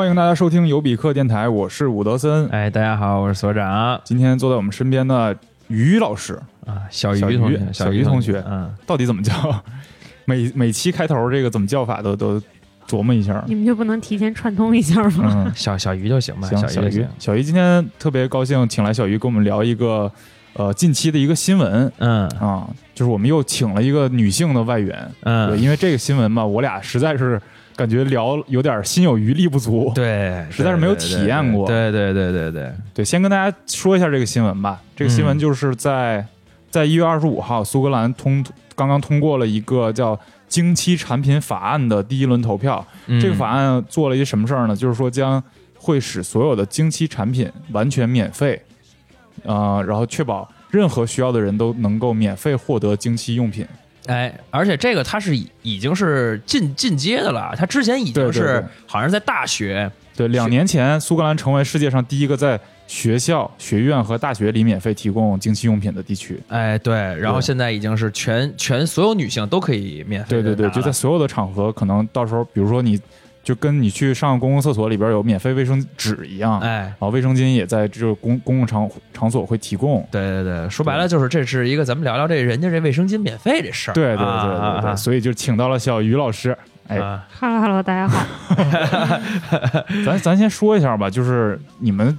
欢迎大家收听尤比克电台，我是伍德森。哎，大家好，我是所长今天坐在我们身边的于老师，啊，小小于于同学，小于同学嗯，到底怎么叫？每每期开头这个怎么叫法都都琢磨一下。你们就不能提前串通一下吗？嗯，小小于就行吧，行，小于小于，，今天特别高兴，请来小于跟我们聊一个呃近期的一个新闻嗯啊，就是我们又请了一个女性的外援。对，嗯，因为这个新闻嘛，我俩实在是感觉聊有点心有余力不足。对，实在是没有体验过对对对对对，对，先跟大家说一下这个新闻吧。这个新闻嗯就是在、在一月二十五号，苏格兰通刚刚通过了一个叫经期产品法案的第一轮投票。嗯这个法案做了一什么事儿呢？就是说将会使所有的经期产品完全免费，呃，然后确保任何需要的人都能够免费获得经期用品。哎，而且这个他是已已经是进进阶的了，他之前已经是好像是在大学，对，两年前苏格兰成为世界上第一个在学校、学院和大学里免费提供经期用品的地区。哎对，然后现在已经是全全所有女性都可以免费对对对，就在所有的场合，可能到时候，比如说你就跟你去上公共厕所里边有免费卫生纸一样，哎。然后卫生巾也在这个公公共场场所会提供。对对对，说白了就是这是一个咱们聊聊这人家这卫生巾免费这事儿。对对对啊对对对，啊所以就请到了小于老师。哎，啊 Hello Hello，大家好。咱咱先说一下吧，就是你们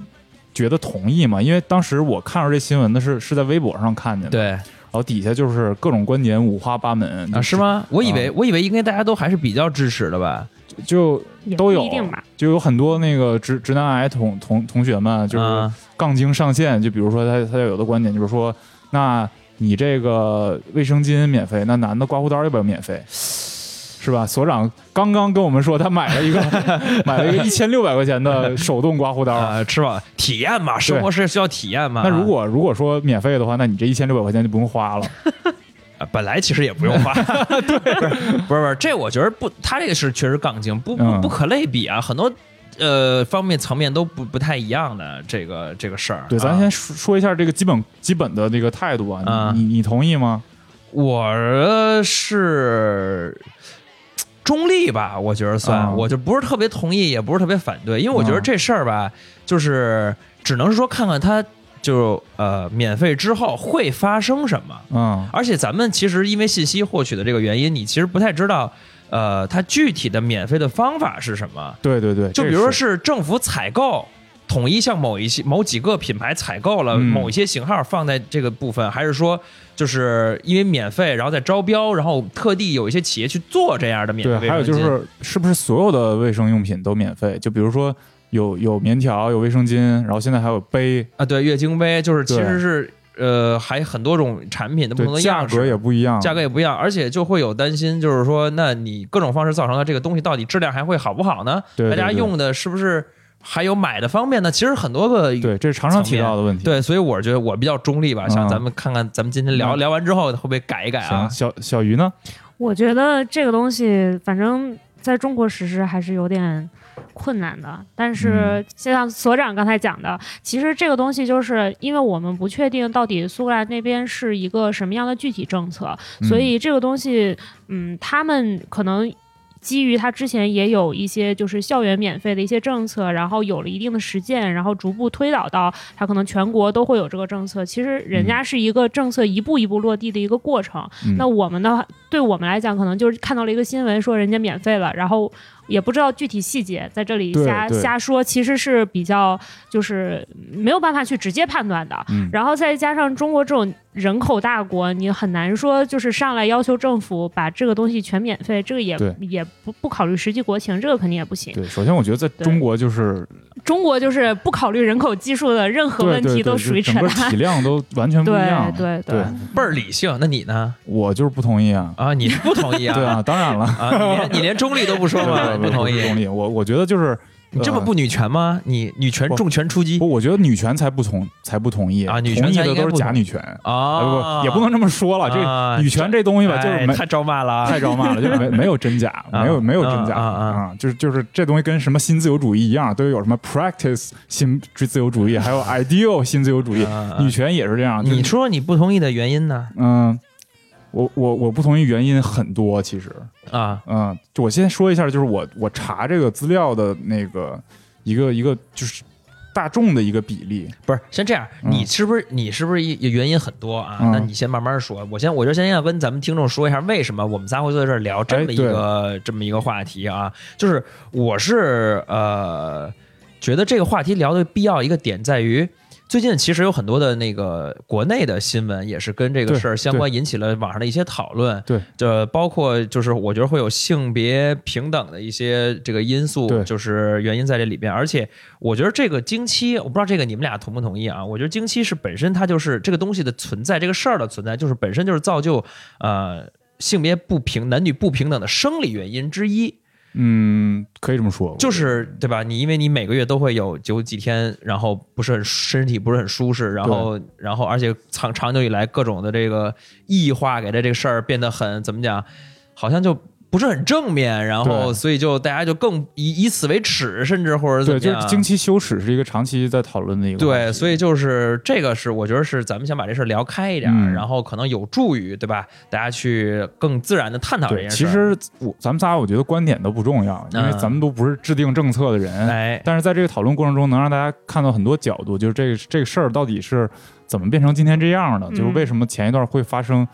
觉得同意吗？因为当时我看到这新闻的是是在微博上看见的，，对然后底下就是各种观点五花八门啊，是？吗？我以为、啊我以为应该大家都还是比较支持的吧？就都有。就有很多那个直直男癌同同同学们，就是啊杠精上线，就比如说他他有的观点就是说，那你这个卫生巾免费，那男的刮胡刀要不要免费？是吧？所长刚刚跟我们说，他买了一个 买了一个一千六百块钱的手动刮胡刀。啊，是吧？体验嘛，生活是需要体验嘛。那如果如果说免费的话，那你这一千六百块钱就不用花了。啊本来其实也不用花，对，不是不是，这我觉得不，他这个是确实杠精，不不可类比啊，很多呃方面层面都不不太一样的这个这个事儿。对，咱啊先说说一下这个基本基本的这个态度啊，啊你你你同意吗？我是中立吧，我觉得算，啊我就不是特别同意，也不是特别反对，因为我觉得啊这事儿吧，就是只能是说看看它就呃免费之后会发生什么，嗯，而且咱们其实因为信息获取的这个原因，你其实不太知道。呃，它具体的免费的方法是什么？对对对，就比如说是是政府采购，统一向某一些某几个品牌采购了嗯某一些型号放在这个部分，还是说就是因为免费，然后再招标，然后特地有一些企业去做这样的免对，费还有就是是不是所有的卫生用品都免费？就比如说有有棉条，有卫生巾，然后现在还有杯，啊，对，月经杯就是其实是呃还很多种产品的不同的，价样式格也不一样，价格也不一样，而且就会有担心，就是说，那你各种方式造成的这个东西到底质量还会好不好呢？对对对大家用的是不是还有买的方面呢？其实很多个对，这是常常提到的问题。对，所以我觉得我比较中立吧，想嗯咱们看看咱们今天聊、嗯聊完之后会不会改一改啊，？小小鱼呢？我觉得这个东西，反正在中国实施还是有点困难的。但嗯是，就像所长刚才讲的，其实这个东西就是因为我们不确定到底苏格兰那边是一个什么样的具体政策，嗯所以这个东西，嗯，他们可能。基于他之前也有一些就是校园免费的一些政策，然后有了一定的实践，然后逐步推导到他可能全国都会有这个政策。其实人家是一个政策一步一步落地的一个过程。嗯那我们的话，对我们来讲，可能就是看到了一个新闻说人家免费了，然后也不知道具体细节，在这里瞎瞎说，其实是比较就是没有办法去直接判断的。嗯然后再加上中国这种人口大国，你很难说就是上来要求政府把这个东西全免费，这个也也不不考虑实际国情，这个肯定也不行。对，首先我觉得在中国就是中国就是不考虑人口基数的任何问题对对，都属于扯淡。体量都完全不一对样。对对，倍儿理性。那你呢？我就是不同意啊。啊，你是不同意啊？对啊，当然了，啊，你连你连中立都不说吗？不不同意不？同意。我我觉得就是你这么不女权吗？你女权重拳出击不，我觉得女权才不同才不同意啊女权同意的都是假女权啊？啊，不也不能这么说了。啊这女权这东西吧，就是太招骂了啊。太招骂了，就是没没有真假，啊没有没有真假啊就是就是这东西跟什么新自由主义一样，都有什么 practice 新自由主义，还有 ideal 新自由主义女权也是这样。就是你说你不同意的原因呢？嗯，我我我不同意原因很多，其实，啊，嗯，就我先说一下，就是我我查这个资料的那个一个一个就是大众的一个比例，不是，先这样，嗯你是不是你是不是也原因很多啊？嗯那你先慢慢说，我先我就先要跟咱们听众说一下，为什么我们仨会坐在这儿聊这么一个、这么一个话题啊？就是我是呃觉得这个话题聊的必要一个点在于。最近其实有很多的那个国内的新闻也是跟这个事儿相关，引起了网上的一些讨论。对，这包括就是我觉得会有性别平等的一些这个因素，就是原因在这里边。而且我觉得这个经期，我不知道这个你们俩同不同意啊？我觉得经期是本身它就是这个东西的存在，这个事儿的存在，就是本身就是造就呃性别不平、男女不平等的生理原因之一。嗯，可以这么说，就是对吧？你因为你每个月都会有有几天，然后不是很身体不是很舒适，然后然后而且长长久以来各种的这个异化，给的这个事儿变得很怎么讲，好像就不是很正面，然后所以就大家就更以以此为耻，甚至或者怎对，么样。就是经期羞耻是一个长期在讨论的一个话对，所以就是这个是我觉得是咱们想把这事儿聊开一点儿，嗯。然后可能有助于对吧？大家去更自然的探讨这对，件事。其实我咱们仨我觉得观点都不重要，因为嗯。咱们都不是制定政策的人，哎，但是在这个讨论过程中，能让大家看到很多角度，就是这个这个事儿到底是怎么变成今天这样的，嗯。就是为什么前一段会发生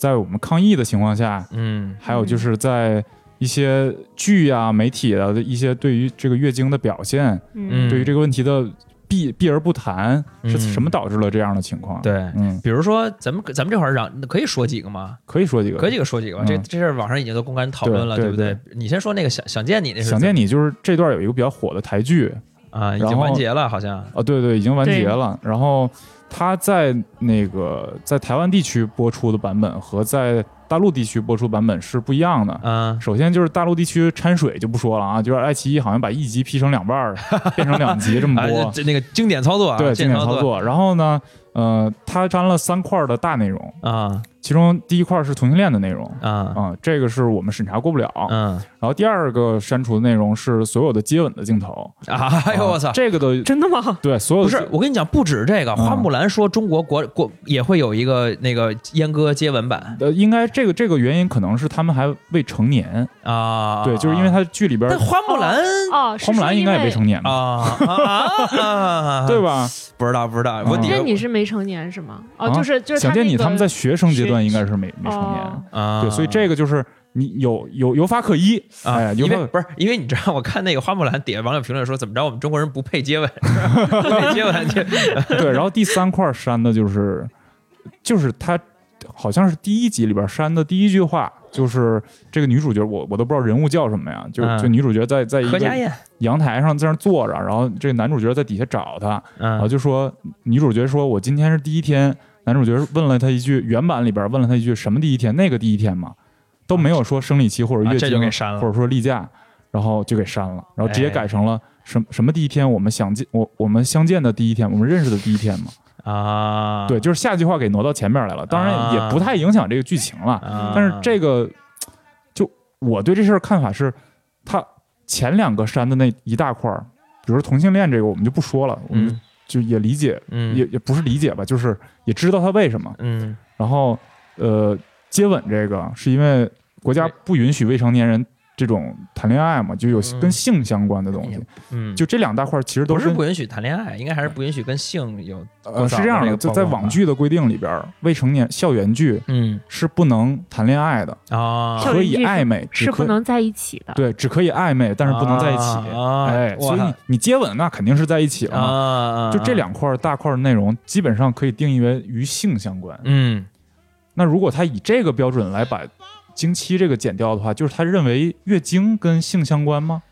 在我们抗疫的情况下，嗯还有就是在一些剧啊、媒体啊的一些对于这个月经的表现，嗯对于这个问题的避避而不谈，是嗯什么导致了这样的情况？，对。嗯，比如说，咱们咱们这会儿让可以说几个吗？可以说几个，可以几个说几个吧。嗯这这事儿网上已经都公开讨论了，对不对对？你先说那个想想见你那是想见你就是这段有一个比较火的台剧，啊，已经完结了，好像啊，对对，已经完结了。然后它在那个在台湾地区播出的版本和在大陆地区播出版本是不一样的。嗯首先就是大陆地区掺水就不说了啊，就是爱奇艺好像把一集劈成两半儿，变成两集这么 啊，播，这那个经典操作啊，对，经典操作作。然后呢，呃，它沾了三块的大内容，啊其中第一块是同性恋的内容。啊啊、这个是我们审查过不了。嗯然后第二个删除的内容是所有的接吻的镜头。啊！哎呦我操！这个的真的吗？对所有的不是，我跟你讲，不止这个，嗯花木兰说中国国国也会有一个那个阉割接吻版呃，应该这个这个原因可能是他们还未成年，啊。对，就是因为他剧里边但花木兰啊，花木兰应该也未成年。啊！对？吧？不知道不知道，我嗯底下那你是没成年是吗？哦，啊就是就是想见你，他们在学生阶段应该是没没成哦年，啊，对，所以这个就是你有有有法可依，啊，哎，有法因为不是因为你知道，我看那个花木兰底下网友评论说，怎么着我们中国人不配接吻，不配接吻，就对。然后第三块删的就是就是他好像是第一集里边删的第一句话。就是这个女主角，我我都不知道人物叫什么呀，就嗯就女主角在在一个阳台上在那坐着，然后这个男主角在底下找她，然后嗯就说女主角说：“我今天是第一天。”男主角问了她一句，原版里边问了她一句：“什么第一天？那个第一天吗？”都没有说生理期或者啊这月经，就给删了或者说例假，然后就给删了，然后直接哎改成了什什么第一天？我们相见，我我们相见的第一天，我们认识的第一天嘛？啊，对，就是下句话给挪到前面来了。当然也不太影响这个剧情了，啊，但是这个就我对这事儿看法是，他前两个删的那一大块儿，比如说同性恋这个，我们就不说了，我们嗯就也理解，嗯也也不是理解吧，就是也知道他为什么。嗯然后呃，接吻这个是因为国家不允许未成年人这种谈恋爱嘛，就有嗯跟性相关的东西。嗯，就这两大块其实都是不允许谈恋爱，应该还是不允许跟性有呃是这样的，就在网，剧的规定里边，未成年校园剧嗯是不能谈恋爱的，啊，可以暧昧，只是可不能在一起的。对，只可以暧昧，但是不能在一起。啊哎，所以你你接吻那肯定是在一起了嘛。啊，就这两块大块的内容，基本上可以定义为与性相关。嗯那如果他以这个标准来把经期这个减掉的话，就是他认为月经跟性相关吗？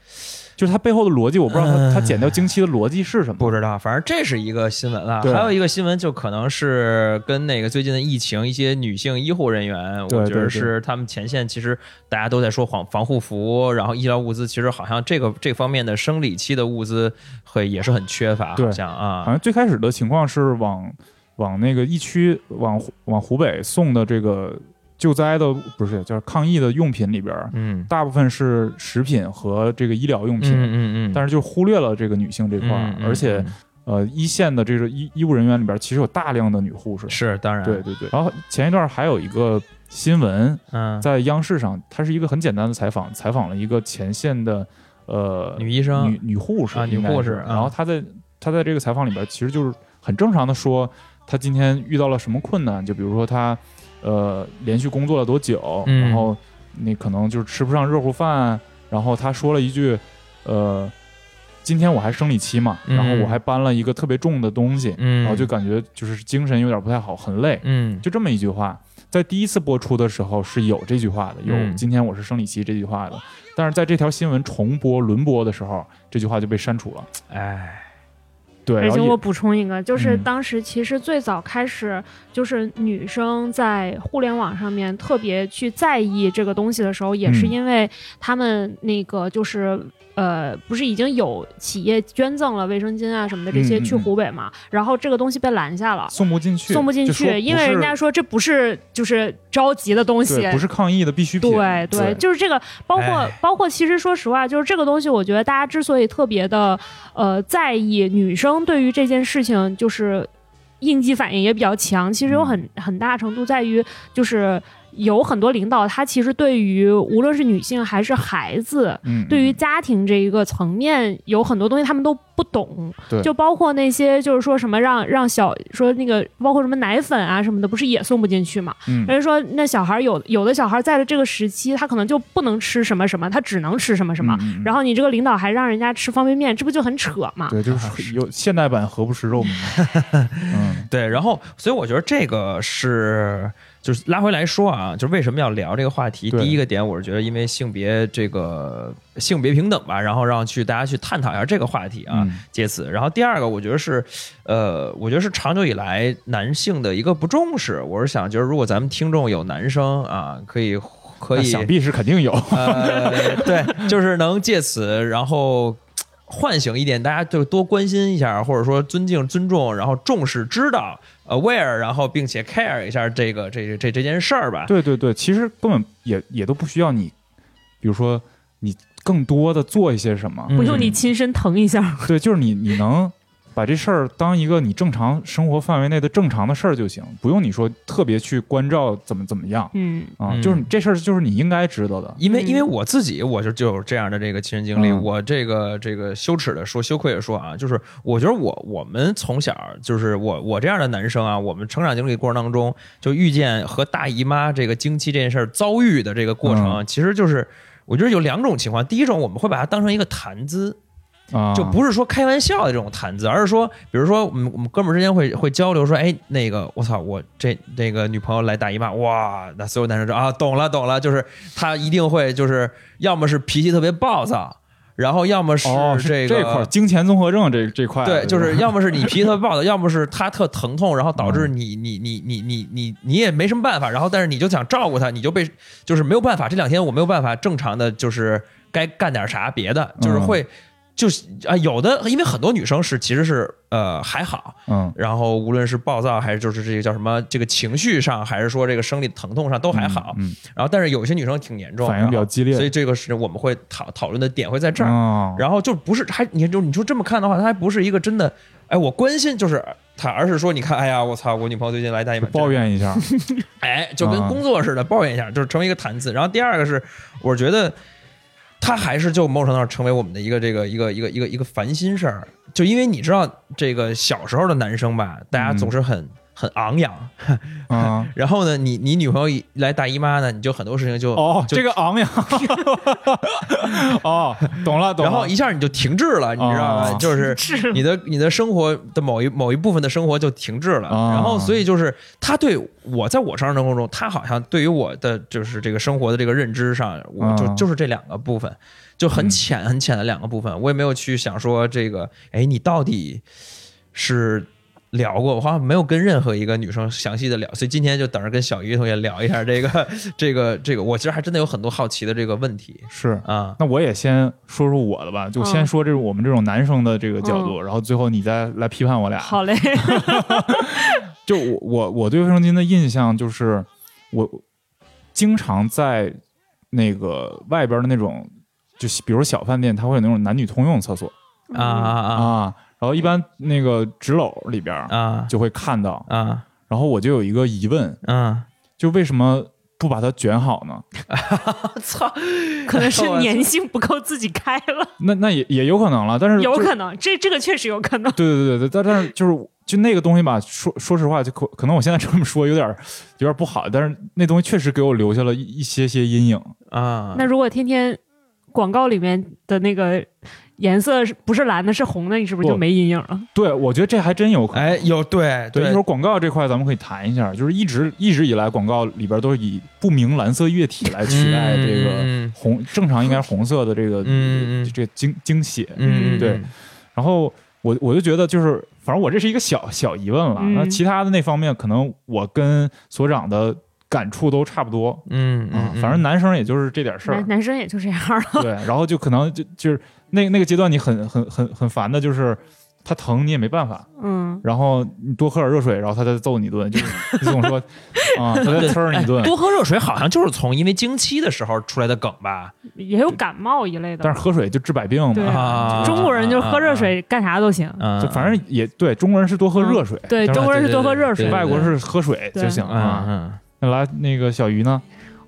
就是他背后的逻辑，我不知道他嗯他减掉经期的逻辑是什么。不知道，反正这是一个新闻啊。还有一个新闻就可能是跟那个最近的疫情，一些女性医护人员，我觉得是他们前线，其实大家都在说防防护服，然后医疗物资，其实好像这个这方面的生理期的物资会也是很缺乏，好像啊好啊，像最开始的情况是往往那个疫区往往湖北送的这个救灾的不是就是抗疫的用品里边，嗯大部分是食品和这个医疗用品。嗯嗯嗯，但是就忽略了这个女性这块而且呃，一线的这个医医务人员里边，其实有大量的女护士。是当然，对对对。然后前一段还有一个新闻，嗯，在央视上，它是一个很简单的采访，采访了一个前线的呃女医生女女护士啊女护士啊然后她在她在这个采访里边，其实就是很正常的说，她今天遇到了什么困难，就比如说他呃连续工作了多久，嗯。然后你可能就是吃不上热乎饭，然后他说了一句呃。今天我还生理期嘛，嗯。然后我还搬了一个特别重的东西，嗯，然后就感觉就是精神有点不太好，很累，嗯。就这么一句话，在第一次播出的时候是有这句话的，有嗯“今天我是生理期”这句话的，但是在这条新闻重播轮播的时候，这句话就被删除了。哎，对，而且我补充一个，就是嗯当时其实最早开始，就是女生在互联网上面特别去在意这个东西的时候，也是嗯因为他们那个就是。呃，不是已经有企业捐赠了卫生巾啊什么的这些去湖北嘛？然后这个东西被拦下了，送不进去，送不进去，因为人家说这不是就是着急的东西，对不是抗疫的必需品。对对，就是这个，包括哎包括，其实说实话，就是这个东西，我觉得大家之所以特别的呃在意，女生对于这件事情就是应激反应也比较强，其实有很很大程度在于就是。有很多领导，他其实对于无论是女性还是孩子，嗯，对于嗯家庭这一个层面，有很多东西他们都不懂。对就包括那些就是说什么让让小说那个，包括什么奶粉啊什么的，不是也送不进去嘛？嗯人家说那小孩有有的小孩在的这个时期，他可能就不能吃什么什么，他只能吃什么什么。嗯嗯嗯然后你这个领导还让人家吃方便面，这不就很扯嘛？对，就是有现代版何不食肉糜。嗯对，然后所以我觉得这个是就是拉回来说啊，就是为什么要聊这个话题？第一个点，我是觉得因为性别这个性别平等吧，然后让去大家去探讨一下这个话题啊，嗯借此。然后第二个，我觉得是呃，我觉得是长久以来男性的一个不重视。我是想，就是如果咱们听众有男生啊，可以可以想必是肯定有。呃，对，就是能借此，然后唤醒一点，大家就多关心一下，或者说尊敬、尊重，然后重视、知道、aware，然后并且 care 一下这个这这这件事儿吧。对对对，其实根本也也都不需要你，比如说你更多的做一些什么。不用你亲身疼一下。对，就是你你能把这事儿当一个你正常生活范围内的正常的事儿就行，不用你说特别去关照怎么怎么样嗯啊，嗯就是这事儿就是你应该知道的。因为嗯因为我自己我就就有这样的这个亲身经历，嗯我这个这个羞耻的说，羞愧的说啊，就是我觉得我我们从小就是我我这样的男生啊，我们成长经历过程当中，就遇见和大姨妈这个经期这件事儿遭遇的这个过程，嗯其实就是我觉得有两种情况，第一种我们会把它当成一个谈资，啊，就不是说开玩笑的这种谈资，而是说，比如说我们我们哥们儿之间会会交流说，哎，那个我操，我这那个女朋友来大姨妈，哇，那所有男生说啊，懂了懂了，就是他一定会就是要么是脾气特别暴躁，然后要么是这个。这块金钱综合症这这块，对，就是要么是你脾气特别暴躁，要么是他特疼痛，然后导嗯。致你你你你你你你也没什么办法，然后但是你就想照顾他，你就被就是没有办法，这两天我没有办法正常的就是该干点啥别的，就是嗯。会就是啊有的，因为很多女生是其实是呃还好，嗯。然后无论是暴躁还是就是这个叫什么这个情绪上，还是说这个生理疼痛上都还好，嗯，然后但是有些女生挺严重，反应比较激烈。所以这个是我们会讨讨论的点会在这儿。哦，然后就不是还你就你就这么看的话，它还不是一个真的，哎，我关心就是他，而是说你看，哎呀，我操，我女朋友最近来大姨妈，抱，怨一下，哎，就跟啊工作似的，抱怨一下，就是成为一个谈资。然后第二个是，我觉得他还是就某种程度成为我们的一个这个一个一个一个一个烦心事儿，就因为你知道这个小时候的男生吧，大家总是很。很昂扬，啊，然后呢，你你女朋友一来大姨妈呢，你就很多事情就哦，就这个昂扬，哦，懂了懂了，然后一下你就停滞了，你知道吗？哦就是是你的你的生活的某一某一部分的生活就停滞了，哦然后所以就是他对我在我生活中，他好像对于我的就是这个生活的这个认知上，我就、哦就是这两个部分，就很浅很浅的两个部分，我也没有去想说这个，哎，你到底是。聊过，我好像没有跟任何一个女生详细的聊，所以今天就等着跟小鱼同学聊一下这个 这个这个，我其实还真的有很多好奇的这个问题是。啊。那我也先说说我的吧，就先嗯说这种我们这种男生的这个角度，然后最后你再来批判我俩。好嘞，就我我我对卫生巾的印象就是，我经常在那个外边的那种，就比如小饭店，它会有那种男女通用厕所啊啊啊，然后一般那个纸篓里边啊啊就会看到，啊然后我就有一个疑问，啊！就为什么不把它卷好呢？操，可能是 粘性不够，自己开了，那那也也有可能了，但是有可能，这这个确实有可能。对对对对，但但是就是就那个东西吧，说说实话，就可可能我现在这么说有点有点不好，但是那东西确实给我留下了一一些些阴影。啊，那如果天天广告里面的那个颜色是不是蓝的，是红的，你是不是就没阴影了？对，我觉得这还真有可能。哎，有对对，一会儿广告这块咱们可以谈一下，就是一直一直以来广告里边都是以不明蓝色液体来取代这个嗯红，正常应该是红色的这个嗯嗯这个精精血。嗯，对然后我我就觉得就是，反正我这是一个小小疑问了。嗯那其他的那方面，可能我跟所长的感触都差不多。嗯啊嗯，，反正男生也就是这点事儿。男，男生也就这样了。对，然后就可能就就是那那个阶段，你很很很很烦的，就是他疼你也没办法，嗯，然后你多喝点热水，然后他再揍你一顿，就是你总说。啊，他再呲儿你一顿。哎，多喝热水好像就是从因为经期的时候出来的梗吧？也有感冒一类的。但是喝水就治百病嘛，啊中国人就是喝热水干啥都行。嗯，就反正也对，中国人是多喝热水，对，中国人是多喝热水，外国是喝水就行嗯啊。嗯来那个小鱼呢？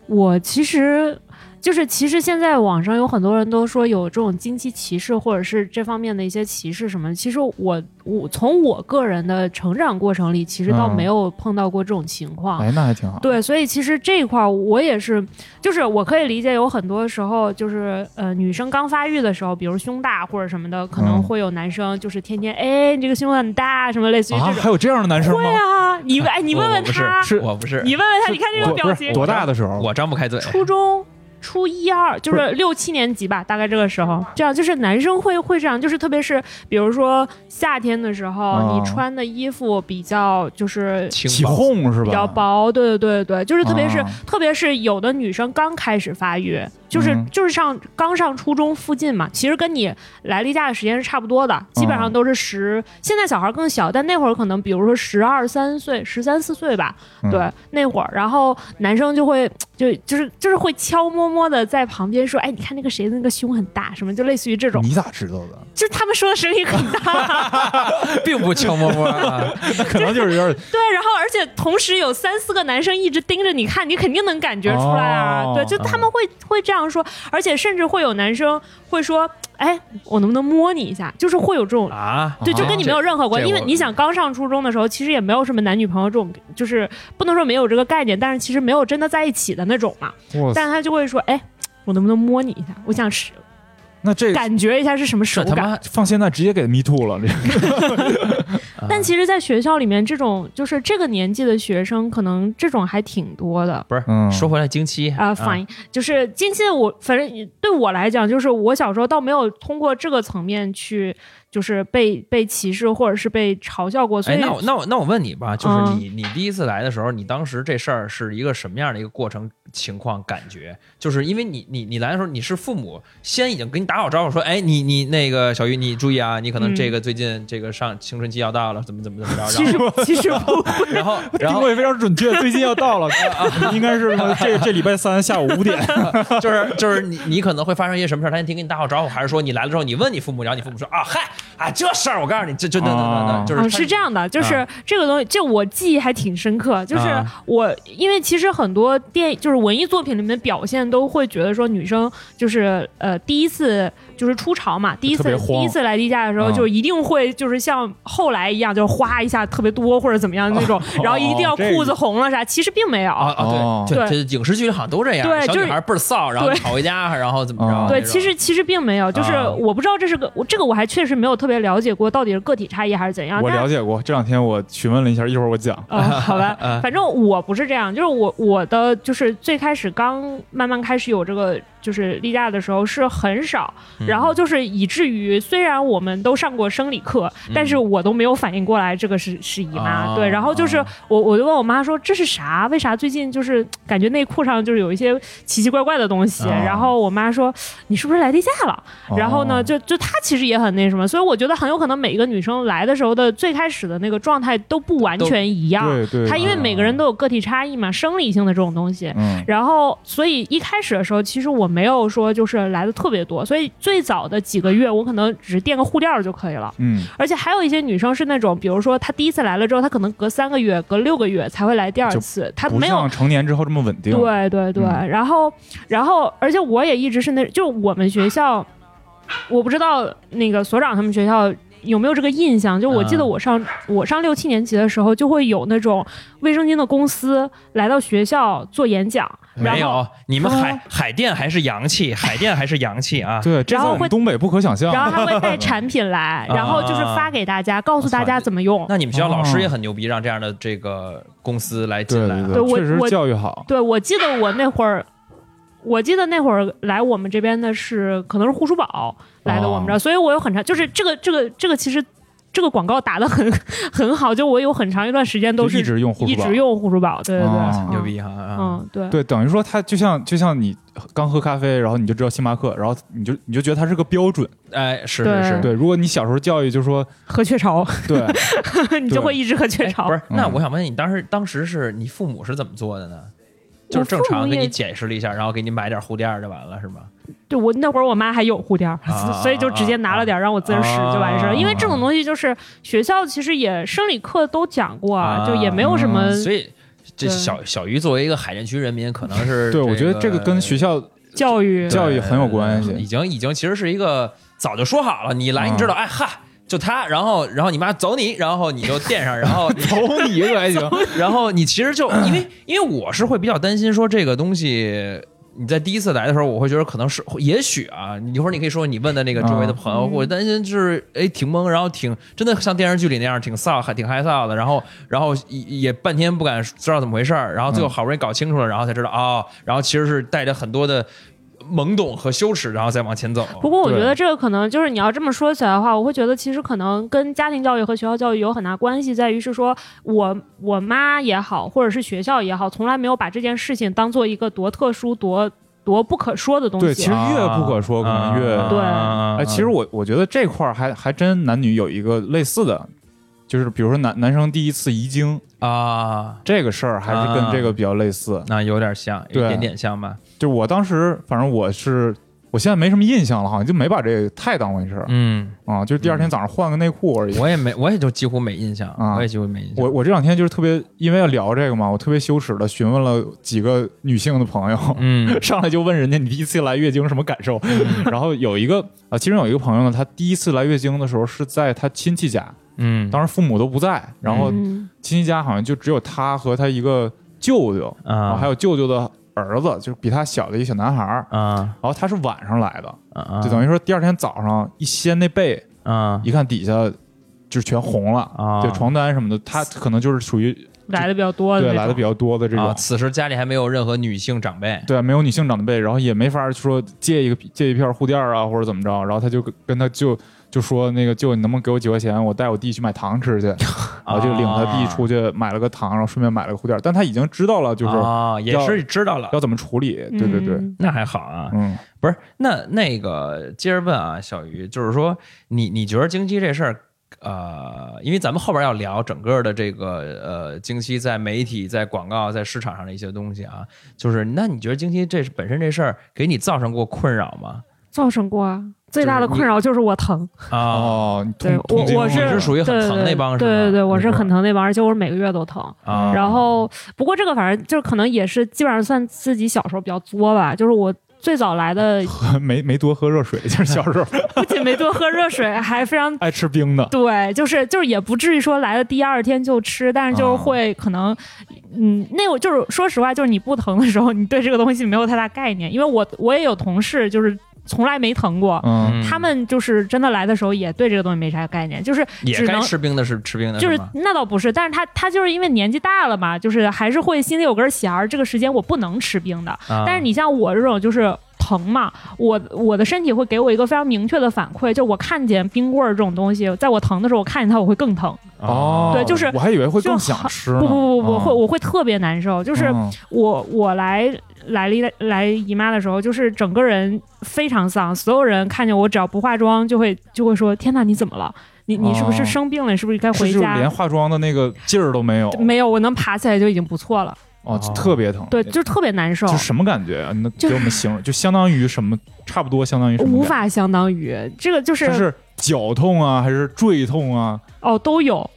我其实就是，其实现在网上有很多人都说有这种经期歧视，或者是这方面的一些歧视什么。其实我我从我个人的成长过程里，其实倒嗯没有碰到过这种情况。哎，那还挺好。对，所以其实这一块儿我也是，就是我可以理解，有很多时候就是呃，女生刚发育的时候，比如胸大或者什么的，可能嗯会有男生就是天天哎，你这个胸很大，什么类似于啊，这种。还有这样的男生吗会？啊，你哎，你问问他，是我不是，你问问他，你看这个表情，多大的时候？我张不开嘴。初中。初一二就是六七年级吧，大概这个时候，这样就是男生会会这样，就是特别是比如说夏天的时候，哦你穿的衣服比较就是起哄是吧？比较薄，对对对对，就是特别是、啊。特别是有的女生刚开始发育，就是、嗯就是上刚上初中附近嘛，其实跟你来例假的时间是差不多的，基本上都是十、现在小孩更小，但那会儿可能比如说十二三岁、十三四岁吧，嗯对那会儿，然后男生就会就就是就是会悄摸摸的在旁边说，哎，你看那个谁的那个胸很大，什么就类似于这种，你咋知道的？就是他们说的声音很大，并不悄摸摸啊。可能就是有点对，然后而且同时有三四个男生一直盯着你看，你肯定能感觉出来啊。哦对，就他们会会这样说，而且甚至会有男生会说：“哎，我能不能摸你一下？”就是会有这种。啊，对，就跟你没有任何关系，因为你想刚上初中的时候，其实也没有什么男女朋友这种，就是不能说没有这个概念，但是其实没有真的在一起的那种嘛。但他就会说：“哎，我能不能摸你一下？我想是那这感觉一下是什么手感。这他妈放现在直接给迷吐了，这个。但其实，在学校里面，这种就是这个年纪的学生，可能这种还挺多的。不是嗯。说回来经期啊、反应就是经期的我，反正对我来讲，就是我小时候倒没有通过这个层面去，就是被被歧视或者是被嘲笑过，所哎，以那我那我那我问你吧，就是嗯。你你第一次来的时候，你当时这事儿是一个什么样的一个过程情况感觉？就是因为你你你来的时候，你是父母先已经跟你打好招呼说，哎，你你那个小鱼，你注意啊，你可能嗯这个最近这个上青春期要到了，怎么怎么怎么着，其实 其实不会，然后然后定位非常准确，最近要到了，应该是这这礼拜三下午五点。就是就是你你可能会发生一些什么事儿，他先听跟你打好招呼，还是说你来了之后你问你父母，然后你父母说啊嗨啊这事儿我告诉你，这这那那那那就是是这样的，就是这个东西，这我记忆还挺深刻。就是啊我，因为其实很多电，就是文艺作品里面的表现，都会觉得说女生就是呃第一次就是初潮嘛，第一次第一次来例假的时候，嗯就一定会就是像后来一样，就是哗一下特别多或者怎么样的那种，然后一定要裤子红了啥，其实并没有。啊对对，影视剧里好像都这样，对就是小女孩倍儿臊，然后对跑回家，然后怎么哦着？对，其实其实并没有，就是啊我不知道这是个，我这个我还确实没有特别了解过，到底是个体差异还是怎样。我了解过，这两天我询问了一下，一会儿我讲。啊，好吧嗯，反正我不是这样，就是我我的就是最开始刚慢慢开始有这个就是例假的时候是很少，嗯然后就是以至于虽然我们都上过生理课，但是我都没有反应过来这个是是姨妈，哦对，然后就是哦我我就问我妈说这是啥？为啥最近就是感觉内裤上就是有一些奇奇怪怪的东西？哦然后我妈说你是不是来例假了？然后呢，哦就就她其实也很那什么，所以我觉得很有可能每一个女生来的时候的最开始的那个状态都不完全一样。对对，她因为每个人都有个体差异嘛，生理性的这种东西。嗯然后，所以一开始的时候，其实我没有说就是来的特别多，所以最早的几个月我可能只是垫个护垫儿就可以了。嗯，而且还有一些女生是那种，比如说她第一次来了之后，她可能隔三个月、隔六个月才会来第二次，她没有成年之后这么稳定。对对对，嗯然后然后，而且我也一直是那，就我们学校，我不知道那个所长他们学校有没有这个印象，就我记得啊我上、我上六七年级的时候，就会有那种卫生巾的公司来到学校做演讲，没有，你们海啊海淀还是洋气，海淀还是洋气啊！对，然后会东北不可想象。然后他会带 产品来，然后就是发给大家，告诉大家怎么用。那你们学校老师哦也很牛逼，让这样的这个公司来进来啊。对对我确实我教育好。对，我记得我那会儿，我记得那会儿来我们这边的是可能是护舒宝来的我们这儿，所以我有很长，就是这个这个这个其实这个广告打的很很好，就我有很长一段时间都是一直用护舒宝一直用护舒宝，对对对，牛逼哈！啊嗯，对对，等于说它就像就像你刚喝咖啡，然后你就知道星巴克，然后你就你就觉得它是个标准。哎，是是是，对，如果你小时候教育就说喝雀巢，对，你就会一直喝雀巢。哎不是，那嗯我想问你，当时当时是你父母是怎么做的呢？就是正常给你解释了一下，然后给你买点护垫就完了，是吗？对我那会儿我妈还有护垫 所以就直接拿了点儿让我自己使就完事儿了。啊因为这种东西就是学校其实也生理课都讲过，啊就也没有什么嗯所以这小小鱼作为一个海淀区人民，可能是对我觉得这个跟学校教育。教育很有关系已经已经其实是一个早就说好了，你来你知道，哎哈，就他，然后然后你妈走你，然后你就垫上，然后 走你可还行。然后你其实就因为因为我是会比较担心说这个东西。你在第一次来的时候，我会觉得可能是，也许啊，一会儿你可以说你问的那个周围的朋友，嗯我担心就是哎挺懵，然后挺真的像电视剧里那样挺臊，还挺害臊的，然后然后也也半天不敢知道怎么回事儿，然后最后好不容易搞清楚了，然后才知道哦，然后其实是带着很多的懵懂和羞耻，然后再往前走。不过我觉得这个可能就是你要这么说起来的话，我会觉得其实可能跟家庭教育和学校教育有很大关系，在于是说我我妈也好，或者是学校也好，从来没有把这件事情当做一个多特殊、多多不可说的东西。对，其实越不可说，可能越啊对其实我我觉得这块儿还还真男女有一个类似的，就是比如说男男生第一次遗精啊，这个事儿，还是跟这个比较类似。那有点像，一点点像吧。就我当时，反正我是，我现在没什么印象了，好像就没把这个太当回事儿。嗯，啊，就是第二天早上换个内裤而已。我也没，我也就几乎没印象，啊。我也几乎没印象。我我这两天就是特别，因为要聊这个嘛，我特别羞耻的询问了几个女性的朋友，嗯。上来就问人家你第一次来月经什么感受，然后有一个啊，其中有一个朋友呢，他第一次来月经的时候是在他亲戚家，嗯，当时父母都不在，然后嗯。亲戚家好像就只有他和他一个舅舅，啊，还有舅舅的儿子，就是比他小的一个小男孩儿，啊。然后他是晚上来的，啊，就等于说第二天早上一掀那被，啊。一看底下就是全红了，啊，对床单什么的，他可能就是属于来的比较多的那种。对来的比较多的这种。啊，。此时家里还没有任何女性长辈。对，没有女性长辈，然后也没法说借一个借一片护垫啊，或者怎么着，然后他就跟跟他舅就说那个舅，你能不能给我几块钱，我带我弟去买糖吃去，然后就领他弟出去买了个糖，然后顺便买了个护垫，但他已经知道了就是啊，也要是知道了，要怎么处理，对对对，嗯。那还好啊。嗯，不是，那那个接着问啊，小鱼，就是说你你觉得经期这事儿，呃，因为咱们后边要聊整个的这个呃京西在媒体、在广告、在市场上的一些东西啊，就是那你觉得京西这本身这事儿给你造成过困扰吗？造成过啊。最大的困扰就是我疼，啊，哦，对我我是是属于很疼那帮人对对对，我是很疼那帮，而且我是每个月都疼。啊。然后不过这个反正就是可能也是基本上算自己小时候比较作吧，就是我最早来的 没没多喝热水，就是小时候 不仅没多喝热水，还非常爱吃冰的，对，就是就是也不至于说来的第二天就吃，但是就是会可能，嗯，那我就是说实话，就是你不疼的时候，你对这个东西没有太大概念，因为我我也有同事就是从来没疼过。嗯，他们就是真的来的时候，也对这个东西没啥概念，就是也该吃冰的是吃冰的就是？那倒不是，但是他他就是因为年纪大了嘛，就是还是会心里有根弦儿，这个时间我不能吃冰的。啊但是你像我这种就是疼嘛，我我的身体会给我一个非常明确的反馈，就我看见冰棍儿这种东西，在我疼的时候，我看见它我会更疼。哦，对就是我还以为会更就想吃，不不不不，我会哦我会特别难受，就是嗯我我来来来来姨妈的时候，就是整个人非常丧，所有人看见我只要不化妆，就会就会说：“天哪，你怎么了？你你是不是哦生病了？你是不是该回是是家连化妆的那个劲儿都没有，？”没有，我能爬起来就已经不错了。哦，就特别疼。对，就特别难受就，什么感觉啊？你能给我们形容？就相当于什么？差不多相当于什么？无。法相当于这个就是它是绞痛啊，还是坠痛啊？哦都有，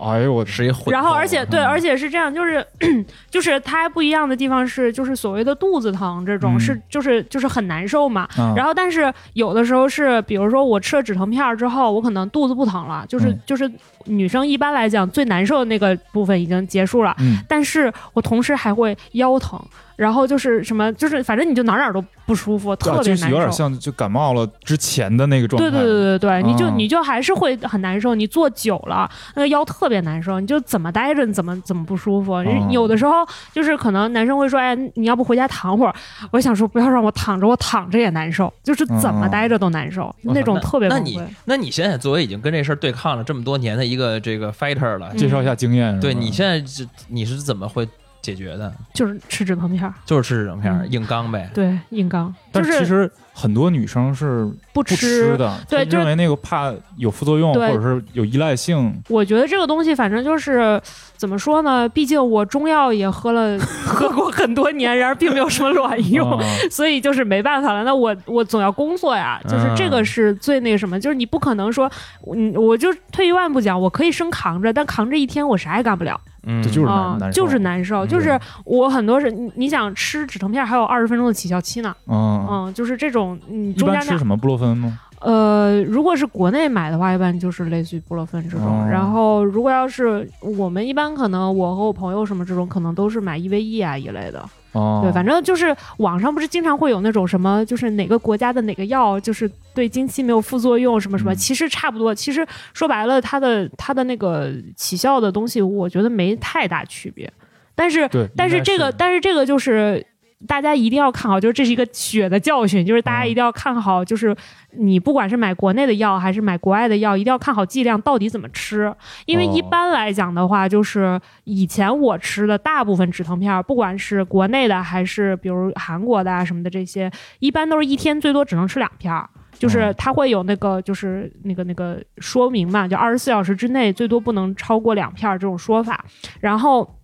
哎呦我是一混。然后而且对，嗯而且是这样，就是 就是它不一样的地方是，就是所谓的肚子疼这种嗯是就是就是很难受嘛。啊然后但是有的时候是，比如说我吃了止疼片儿之后，我可能肚子不疼了，就是、嗯就是女生一般来讲最难受的那个部分已经结束了，嗯但是我同时还会腰疼。然后就是什么，就是反正你就哪儿哪儿都不舒服，特啊别难受。就是有点像就感冒了之前的那个状态。对对对对对，你就啊你就还是会很难受，你坐久了，那个腰特别难受，你就怎么待着你怎么怎么不舒服。哦有的时候就是可能男生会说，哎，你要不回家躺会儿？我想说不要让我躺着，我躺着也难受，就是怎么待着都难受，那种特别那你。那你现在作为已经跟这事儿对抗了这么多年的一个这个 fighter 了，嗯介绍一下经验。对你现在这你是怎么会解决的？就是吃止疼片儿，就是吃止疼片硬刚呗。对，硬刚，但就是其实很多女生是不不吃的，对就是认为那个怕有副作用，或者是有依赖性。我觉得这个东西反正就是怎么说呢？毕竟我中药也喝了 喝过很多年，然而并没有什么卵用。啊所以就是没办法了，那我我总要工作呀，就是这个是最那个什么，就是你不可能说，嗯，我就退一万步讲，我可以生扛着，但扛着一天我啥也干不了嗯这就是难受就是难受，嗯就是我很多是你你想吃止疼片还有二十分钟的起效期呢，嗯，嗯，就是这种你一中间那般吃什么布洛芬吗？呃，如果是国内买的话，一般就是类似于布洛芬这种。哦然后，如果要是我们一般可能我和我朋友什么这种，可能都是买一 v 一啊一类的。哦，对，反正就是网上不是经常会有那种什么，就是哪个国家的哪个药，就是对经期没有副作用什么什么，嗯其实差不多。其实说白了，它的它的那个起效的东西，我觉得没太大区别。但是，但是这个，但是这个就是大家一定要看好，就是这是一个血的教训，就是大家嗯一定要看好，就是你不管是买国内的药还是买国外的药，一定要看好剂量到底怎么吃。因为一哦般来讲的话，就是以前我吃的大部分止疼片儿，不管是国内的还是比如韩国的啊什么的这些，一般都是一天最多只能吃两片儿。就是哦它会有那个，就是那个那个说明嘛，就二十四小时之内最多不能超过两片儿这种说法。然后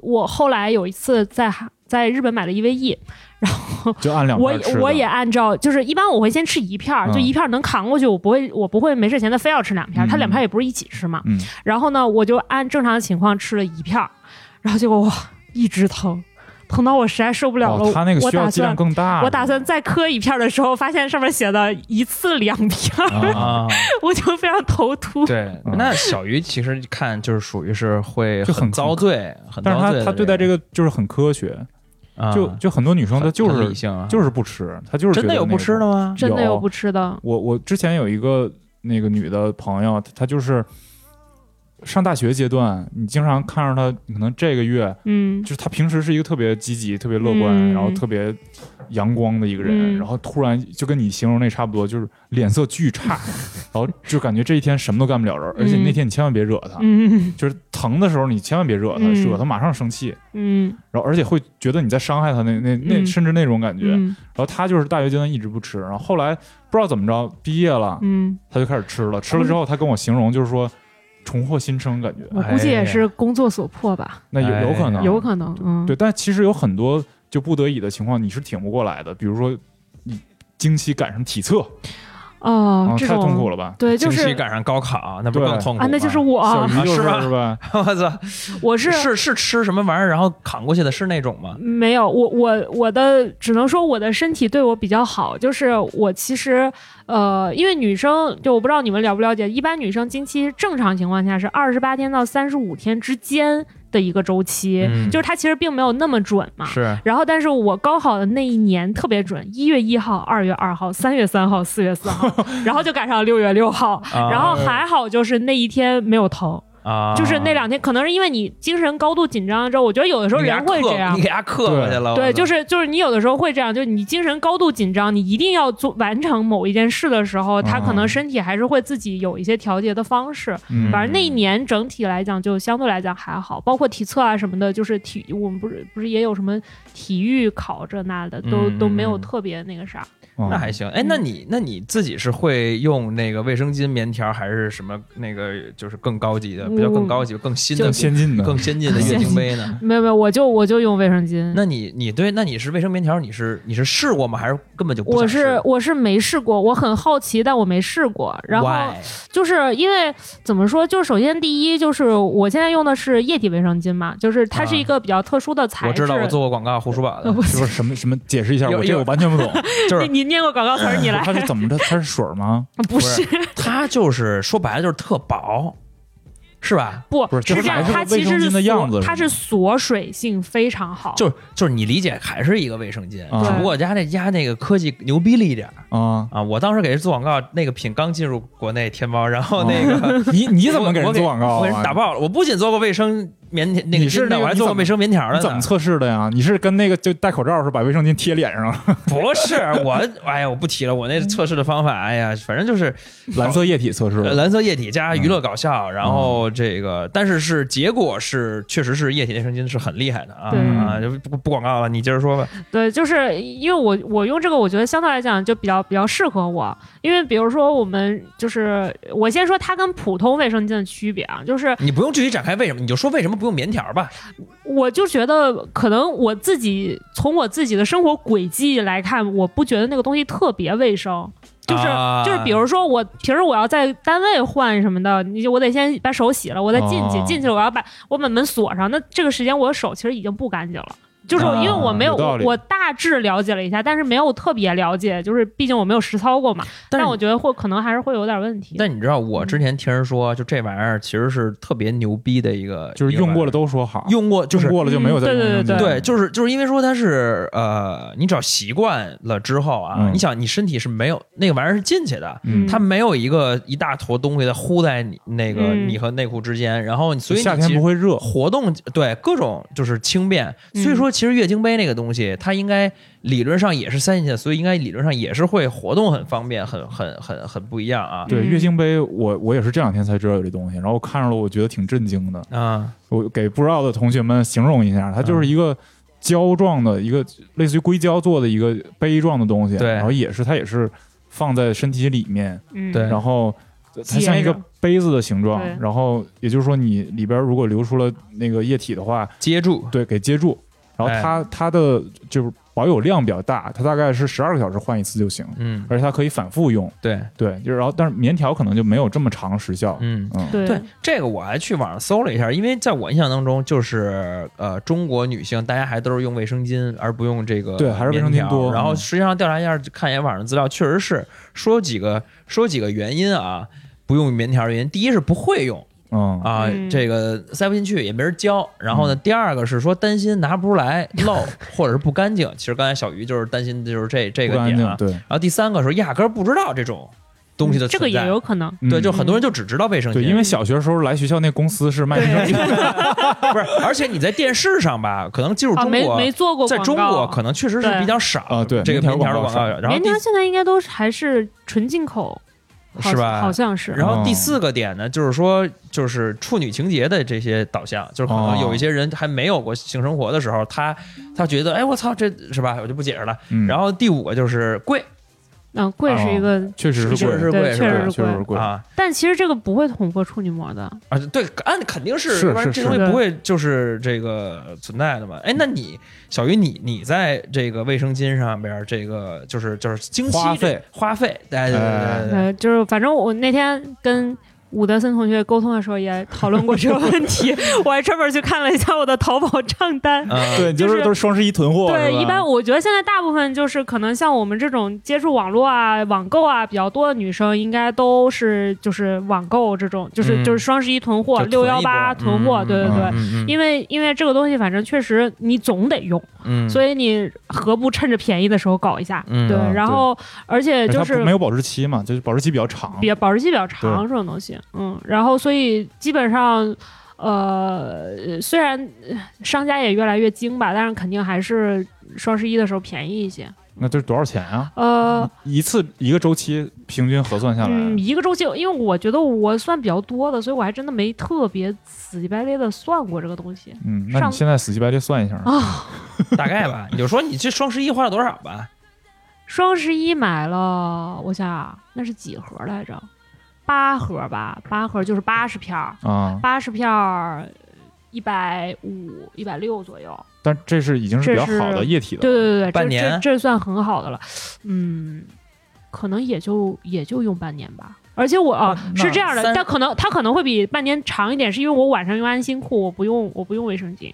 我后来有一次在韩在日本买了 EVE，就按两我我也按照就是一般我会先吃一片儿，就嗯一片儿能扛过去，我不会我不会没事闲的非要吃两片儿，它嗯两片儿也不是一起吃嘛。嗯然后呢，我就按正常的情况吃了一片儿，然后结果哇一直疼，疼到我实在受不了了。哦，它那个我打需要剂量算更大。我打算再磕一片儿的时候，发现上面写的一次两片儿，我就非常头秃。对，嗯那小鱼其实看就是属于是会就很遭罪，很但是遭罪的他他对待这个个就是很科学，啊。就就很多女生她就是理性啊，就是不吃，她就是真的有不吃的吗？真的有有不吃的，我我之前有一个那个女的朋友，她就是上大学阶段，你经常看着他，可能这个月嗯。就是他平时是一个特别积极、特别乐观，嗯。然后特别阳光的一个人，嗯。然后突然就跟你形容那差不多，就是脸色巨差，然后就感觉这一天什么都干不了人，而且那天你千万别惹他，嗯。就是疼的时候你千万别惹他，嗯。惹他马上生气，嗯。然后而且会觉得你在伤害他那那那嗯。甚至那种感觉，嗯。然后他就是大学阶段一直不吃，然后后来不知道怎么着毕业了。嗯，他就开始吃了，吃了之后，他跟我形容就是说重获新生，感觉。我估计也是工作所迫吧，那有哎有可能，有可能，嗯，对，但其实有很多就不得已的情况，你是挺不过来的，比如说你经期赶上体测哦啊，，这种太痛苦了吧？对，就是赶上高考，那不更痛苦啊，那就是我，是吧？我操，我是是是吃什么玩意儿然后扛过去的，是那种吗？没有，我我我的只能说我的身体对我比较好，就是我其实呃，因为女生就我不知道你们了不了解，一般女生经期正常情况下是二十八天到三十五天之间的一个周期，嗯。就是它其实并没有那么准嘛。是。然后，但是我高考的那一年特别准，一月一号、二月二号、三月三号、四月四号，然后就赶上六月六号，啊。然后还好就是那一天没有疼，啊，就是那两天可能是因为你精神高度紧张之后，我觉得有的时候人会这样你。给他克过去了，对，就是就是你有的时候会这样，就是你精神高度紧张，你一定要做完成某一件事的时候，他可能嗯身体还是会自己有一些调节的方式。嗯反正那一年整体来讲，就相对来讲还好，包括体测啊什么的，就是体我们不是不是也有什么体育考这那的，都嗯都没有嗯特别那个啥。哦那还行。哎，那你那你自己是会用那个卫生巾、棉条，还是什么那个就是更高级的，比较更高级、更新的、更先进的更先进的月经杯呢？没有没有，我就我就用卫生巾。那你你对那你是卫生棉条，你是你是试过吗？还是根本就不我是我是没试过，我很好奇，但我没试过。然后就是因为怎么说，就是首先第一就是我现在用的是液体卫生巾嘛，就是它是一个比较特殊的材质。我知道我做过广告，胡说八道的，就是什么什么？解释一下，有我这个我完全不懂。就是 你你念过广告词儿，你来。它是怎么着？它是水儿吗？不是它就是说白了就是特薄，是吧？不不是这是这样，它其实是样子它是锁水性非常好。就是就是你理解还是一个卫生巾，啊只不过家那家那个科技牛逼了一点儿啊，啊！我当时给人做广告，那个品刚进入国内天猫，然后那个 你你怎么给人做广告我给人打啊？爆了。我不仅做过卫生棉那个你是那还做过卫生棉条的怎么测试的呀？你是跟那个就戴口罩时候把卫生巾贴脸上，不是我，哎呀，我不提了。我那测试的方法，哎呀，反正就是蓝色液体测试呃蓝色液体加娱乐搞笑，然嗯后这个，但是是结果是确实是液体卫生巾是很厉害的啊啊！就不不广告了，你接着说吧。对，就是因为我我用这个，我觉得相对来讲就比较比较适合我，因为比如说我们就是我先说它跟普通卫生巾的区别啊，就是你不用具体展开为什么，你就说为什么不用棉条吧。我就觉得可能我自己从我自己的生活轨迹来看，我不觉得那个东西特别卫生。就是、啊就是，比如说我平时我要在单位换什么的，你就我得先把手洗了，我再进去，哦进去了我要把我把门锁上，那这个时间我的手其实已经不干净了。就是因为我没有，啊有我我大致了解了一下，但是没有特别了解，就是毕竟我没有实操过嘛。但我觉得会可能还是会有点问题。但你知道，我之前听人说，就这玩意儿其实是特别牛逼的一个，就是用过了都都说好，用过，就是用过了就没有再嗯对对对就是就是因为说它是呃，你只要习惯了之后啊，嗯。你想你身体是没有那个玩意儿是进去的，嗯。它没有一个一大坨东西在糊在你那个嗯。你和内裤之间，然后所以夏天不会热，活动对各种就是轻便，嗯所以说其实月经杯那个东西，它应该理论上也是塞进去的，所以应该理论上也是会活动很方便，很很很很不一样啊。对，嗯月经杯我我也是这两天才知道有这东西，然后我看着了，我觉得挺震惊的。啊，我给不知道的同学们形容一下，它就是一个胶状的一个类似于硅胶做的一个杯状的东西，对。然后也是它也是放在身体里面，嗯，对。然后它像一个杯子的形状，然后也就是说你里边如果流出了那个液体的话，接住，对，给接住，然后哎。它它的就是保有量比较大，它大概是十二个小时换一次就行，嗯，而且它可以反复用，对，对，就是然后但是棉条可能就没有这么长时效，嗯。嗯，对。对这个我还去网上搜了一下，因为在我印象当中，就是呃，中国女性大家还都是用卫生巾，而不用这个对还是卫生巾多。嗯然后实际上调查一下，看一眼网上资料，确实是说有几个说有几个原因啊，不用棉条的原因。第一是不会用嗯。啊，嗯。这个塞不进去，也没人教。然后呢，第二个是说担心拿不出来漏 或者是不干净。其实刚才小鱼就是担心就是这这不干净，个点啊。对。然后第三个是压根儿不知道这种东西的这个存在。也有可能。对，嗯。就很多人就只知道卫生巾，对，因为小学时候来学校那公司是卖卫生巾的，不是，而且你在电视上吧，可能进入啊，中国，没没做过在中国可能确实是比较少啊对这个棉棉条条的广告，然后第棉条现在应该都是还是纯进口，好是吧好像是。然后第哦四个点呢，就是说就是处女情节的这些导向，就是可能哦有一些人还没有过性生活的时候，他他觉得哎我操这是吧，我就不解释了。嗯然后第五个就是贵嗯，贵是一个，确实确实贵，对是贵确实是确实是贵，啊但其实这个不会捅破处女膜的。啊对，按肯定是，是要不然是是这东西不会就是这个存在的嘛。哎，那你小鱼你你在这个卫生巾上边儿这个就是就是经期花费花费，对对对对对对。呃，就是反正我那天跟伍德森同学沟通的时候也讨论过这个问题，我还专门去看了一下我的淘宝账单。嗯对，就就是是都是双十一囤货，对，一般我觉得现在大部分就是可能像我们这种接触网络啊、网购啊比较多的女生，应该都是就是网购这种，就是、嗯。就是双十一囤货、六幺八囤货，嗯对对对。嗯嗯因为因为这个东西，反正确实你总得用，嗯，所以你何不趁着便宜的时候搞一下？嗯对。啊，然后而且就是没有保质期嘛，就是保质期比较长，比保质期比较长这种东西，嗯，然后所以基本上，呃，虽然呃商家也越来越精吧，但是肯定还是双十一的时候便宜一些。那这是多少钱啊？呃，一次一个周期平均核算下来，嗯，一个周期，因为我觉得我算比较多的，所以我还真的没特别死乞白赖的算过这个东西嗯，那你现在死乞白赖算一下，啊。大概吧，你就说你这双十一花了多少吧？双十一买了，我想想那是几盒来着？八盒吧，八盒就是八十片儿，啊，八十片儿，一百五、一百六左右。但这是已经是比较好的液体的，对对对对，这半年这这算很好的了。嗯，可能也就也就用半年吧。而且我啊、那是这样的，三但可能它可能会比半年长一点，是因为我晚上用安心裤，我不用我不用卫生巾。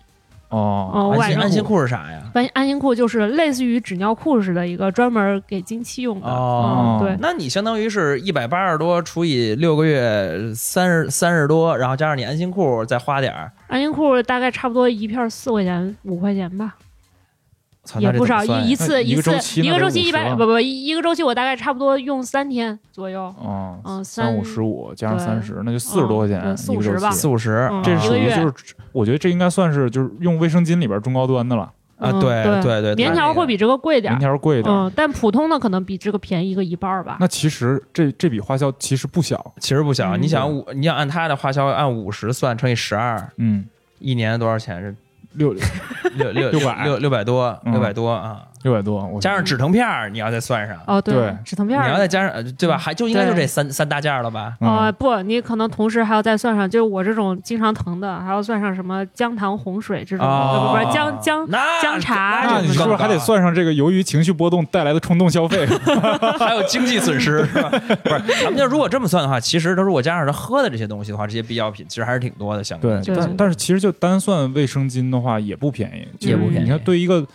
哦，哦，我安心安心裤是啥呀？安安心裤就是类似于纸尿裤似的一个专门给经期用的。哦嗯，对，那你相当于是一百八十多除以六个月，三十三十多，然后加上你安心裤再花点儿，安心裤大概差不多一片四块钱五块钱吧，也不少，一一次一个次周期一个周期一50了百不不一一个周期我大概差不多用三天左右。哦，嗯三五十五加上三十，那就四十多块钱嗯对一个周40吧期四五十嗯这一个月属于就是，我觉得这应该算是就是用卫生巾里边中高端的了，啊，嗯对对对对，棉条会比这个贵点棉，条贵一点。嗯，但普通的可能比这个便宜个一半儿吧。那其实这这笔花销其实不小，其实不小。嗯你想五，你想按他的花销按五十算乘以十二，嗯，一年多少钱？是六六六600六六百多，嗯六百多啊！六百多，加上止疼片儿，你要再算上，哦，对止疼片儿。你要再加上呃对吧？还就应该就这三三大件儿了吧？啊、嗯不，你可能同时还要再算上，就是我这种经常疼的，还要算上什么姜糖红水这种，不不是姜姜姜茶那你是不是还得算上这个由于情绪波动带来的冲动消费？还有经济损失，是吧？不是，咱们就如果这么算的话，其实他如果加上他喝的这些东西的话，这些必要品其实还是挺多的。相对，对但但是其实就单算卫生巾的话也不便宜，也不便宜你看，对一个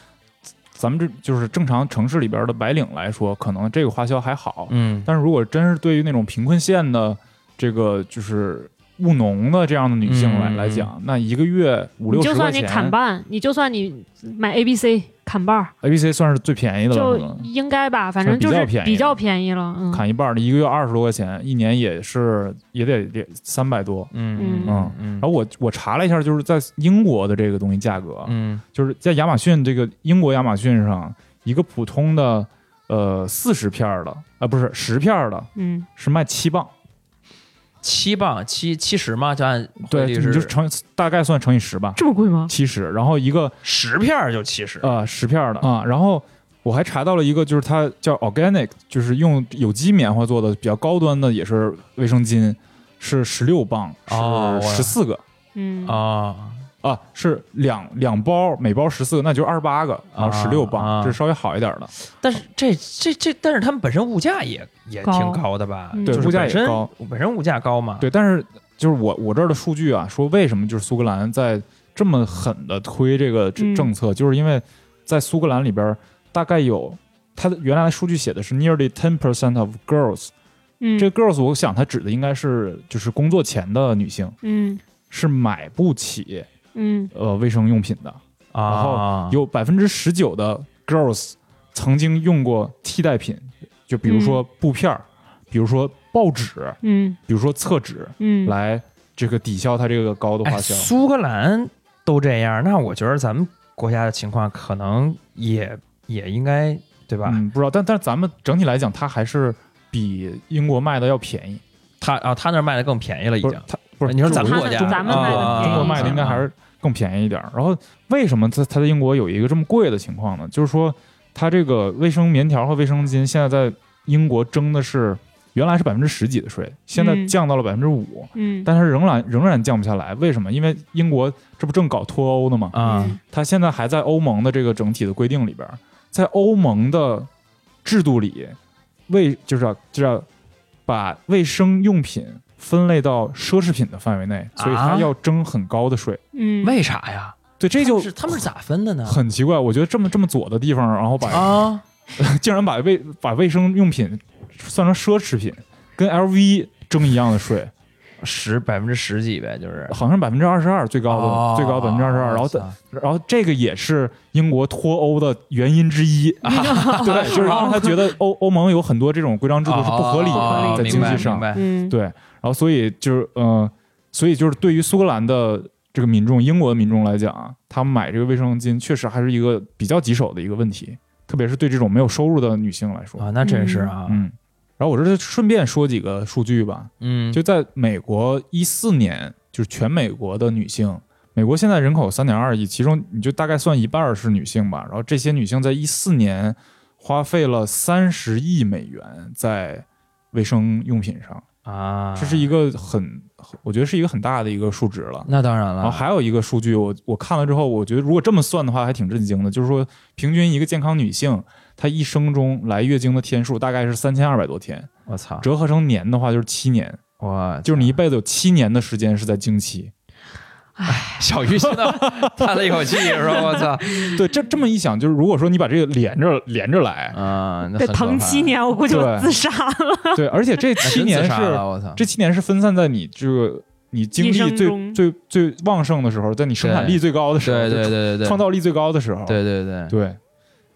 咱们这就是正常城市里边的白领来说，可能这个花销还好，嗯，但是如果真是对于那种贫困县的这个就是务农的这样的女性来、嗯来讲，那一个月五六你就算你十块钱砍半，你就算你买 A B C 砍半儿，，A B C 算是最便宜的了，就应该吧，反正就是比较便宜比较便宜了。嗯，砍一半儿，一个月二十多块钱，一年也是也得得三百多。嗯嗯嗯然后我我查了一下，就是在英国的这个东西价格，嗯就是在亚马逊这个英国亚马逊上，一个普通的呃四十片儿的啊、不是十片儿的嗯，是卖七磅，七磅七七十嘛，就按对，你就是乘大概算乘以十吧，这么贵吗？七十。然后一个十片儿就七十呃十片儿的啊、然后我还查到了一个，就是它叫 organic，就是用有机棉花做的比较高端的，也是卫生巾，是十六磅，是十四个。嗯，啊啊，是两两包，每包十四个，那就是二十八个，然后十六磅，啊这是稍微好一点的。但是这这这，但是他们本身物价也也挺高的吧？对物价也高，本身物价高嘛。对，但是就是我我这儿的数据啊，说为什么就是苏格兰在这么狠的推这个政嗯政策，就是因为在苏格兰里边大概有它的原来的数据写的是 nearly ten percent of girls，、嗯，这个 girls 我想它指的应该是就是工作前的女性嗯是买不起嗯呃卫生用品的，然啊后，有百分之十九的 girls 曾经用过替代品，就比如说布片儿，比如说报纸，嗯比如说厕纸，嗯，来这个抵消它这个高的哎，花销。苏格兰都这样，那我觉得咱们国家的情况可能也也应该对吧？嗯，不知道，但但是咱们整体来讲，它还是比英国卖的要便宜。他啊，他那儿卖的更便宜了，已经不是。它不是你说咱们国家，中咱们卖的啊中国卖的应该还是更便宜一点儿。然后为什么它它在英国有一个这么贵的情况呢？就是说它这个卫生棉条和卫生巾现在在英国征的是原来是百分之十几的税，现在嗯降到了百分之五，嗯，但是仍然仍然降不下来。为什么？因为英国这不正搞脱欧呢吗？啊嗯它现在还在欧盟的这个整体的规定里边儿，在欧盟的制度里，卫就是要就是要把卫生用品分类到奢侈品的范围内，所以它啊要征很高的税。嗯，为啥呀？对，这就是他们是咋分的呢？很奇怪。我觉得这么这么左的地方，然后把、啊，竟然把卫把卫生用品算成奢侈品，跟 LV 征一样的税，十百分之十几呗，就是。好像百分之二十二最高的、哦最高百分之二十二，然后它然后这个也是英国脱欧的原因之一，啊 对，就是让他觉得欧欧盟有很多这种规章制度是不合理的，在经济上。对，然后所以就是呃，所以就是对于苏格兰的这个民众，英国的民众来讲啊，他们买这个卫生巾确实还是一个比较棘手的一个问题，特别是对这种没有收入的女性来说，啊，那真是啊，嗯。然后我这顺便说几个数据吧，嗯，就在美国一四年，就是全美国的女性，美国现在人口三点二亿，其中你就大概算一半儿是女性吧。然后这些女性在一四年花费了三十亿美元在卫生用品上，啊，这是一个很，我觉得是一个很大的一个数值了。那当然了，然后还有一个数据，我我看了之后，我觉得如果这么算的话，还挺震惊的。就是说，平均一个健康女性，她一生中来月经的天数大概是三千二百多天，我操，折合成年的话就是七年，哇就是你一辈子有七年的时间是在经期。小鱼现在 叹了一口气，说：“我操。对，这这么一想，就是如果说你把这个连着连着来，啊，那疼七，年，我估计我对自杀了。对，而且这七年是这七年是分散在你这个你精力最最最旺盛的时候，在你生产力最高的时候，对对对对对，创造力最高的时候，对对对。对，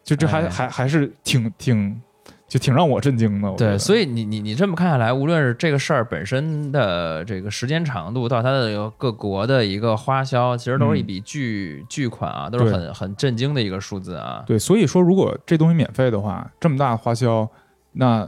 就这还、哎还还是挺挺就挺让我震惊的。对，所以你你你这么看下来，无论是这个事儿本身的这个时间长度，到它的各国的一个花销，其实都是一笔巨、巨款啊，都是很很震惊的一个数字啊。对，所以说如果这东西免费的话，这么大的花销，那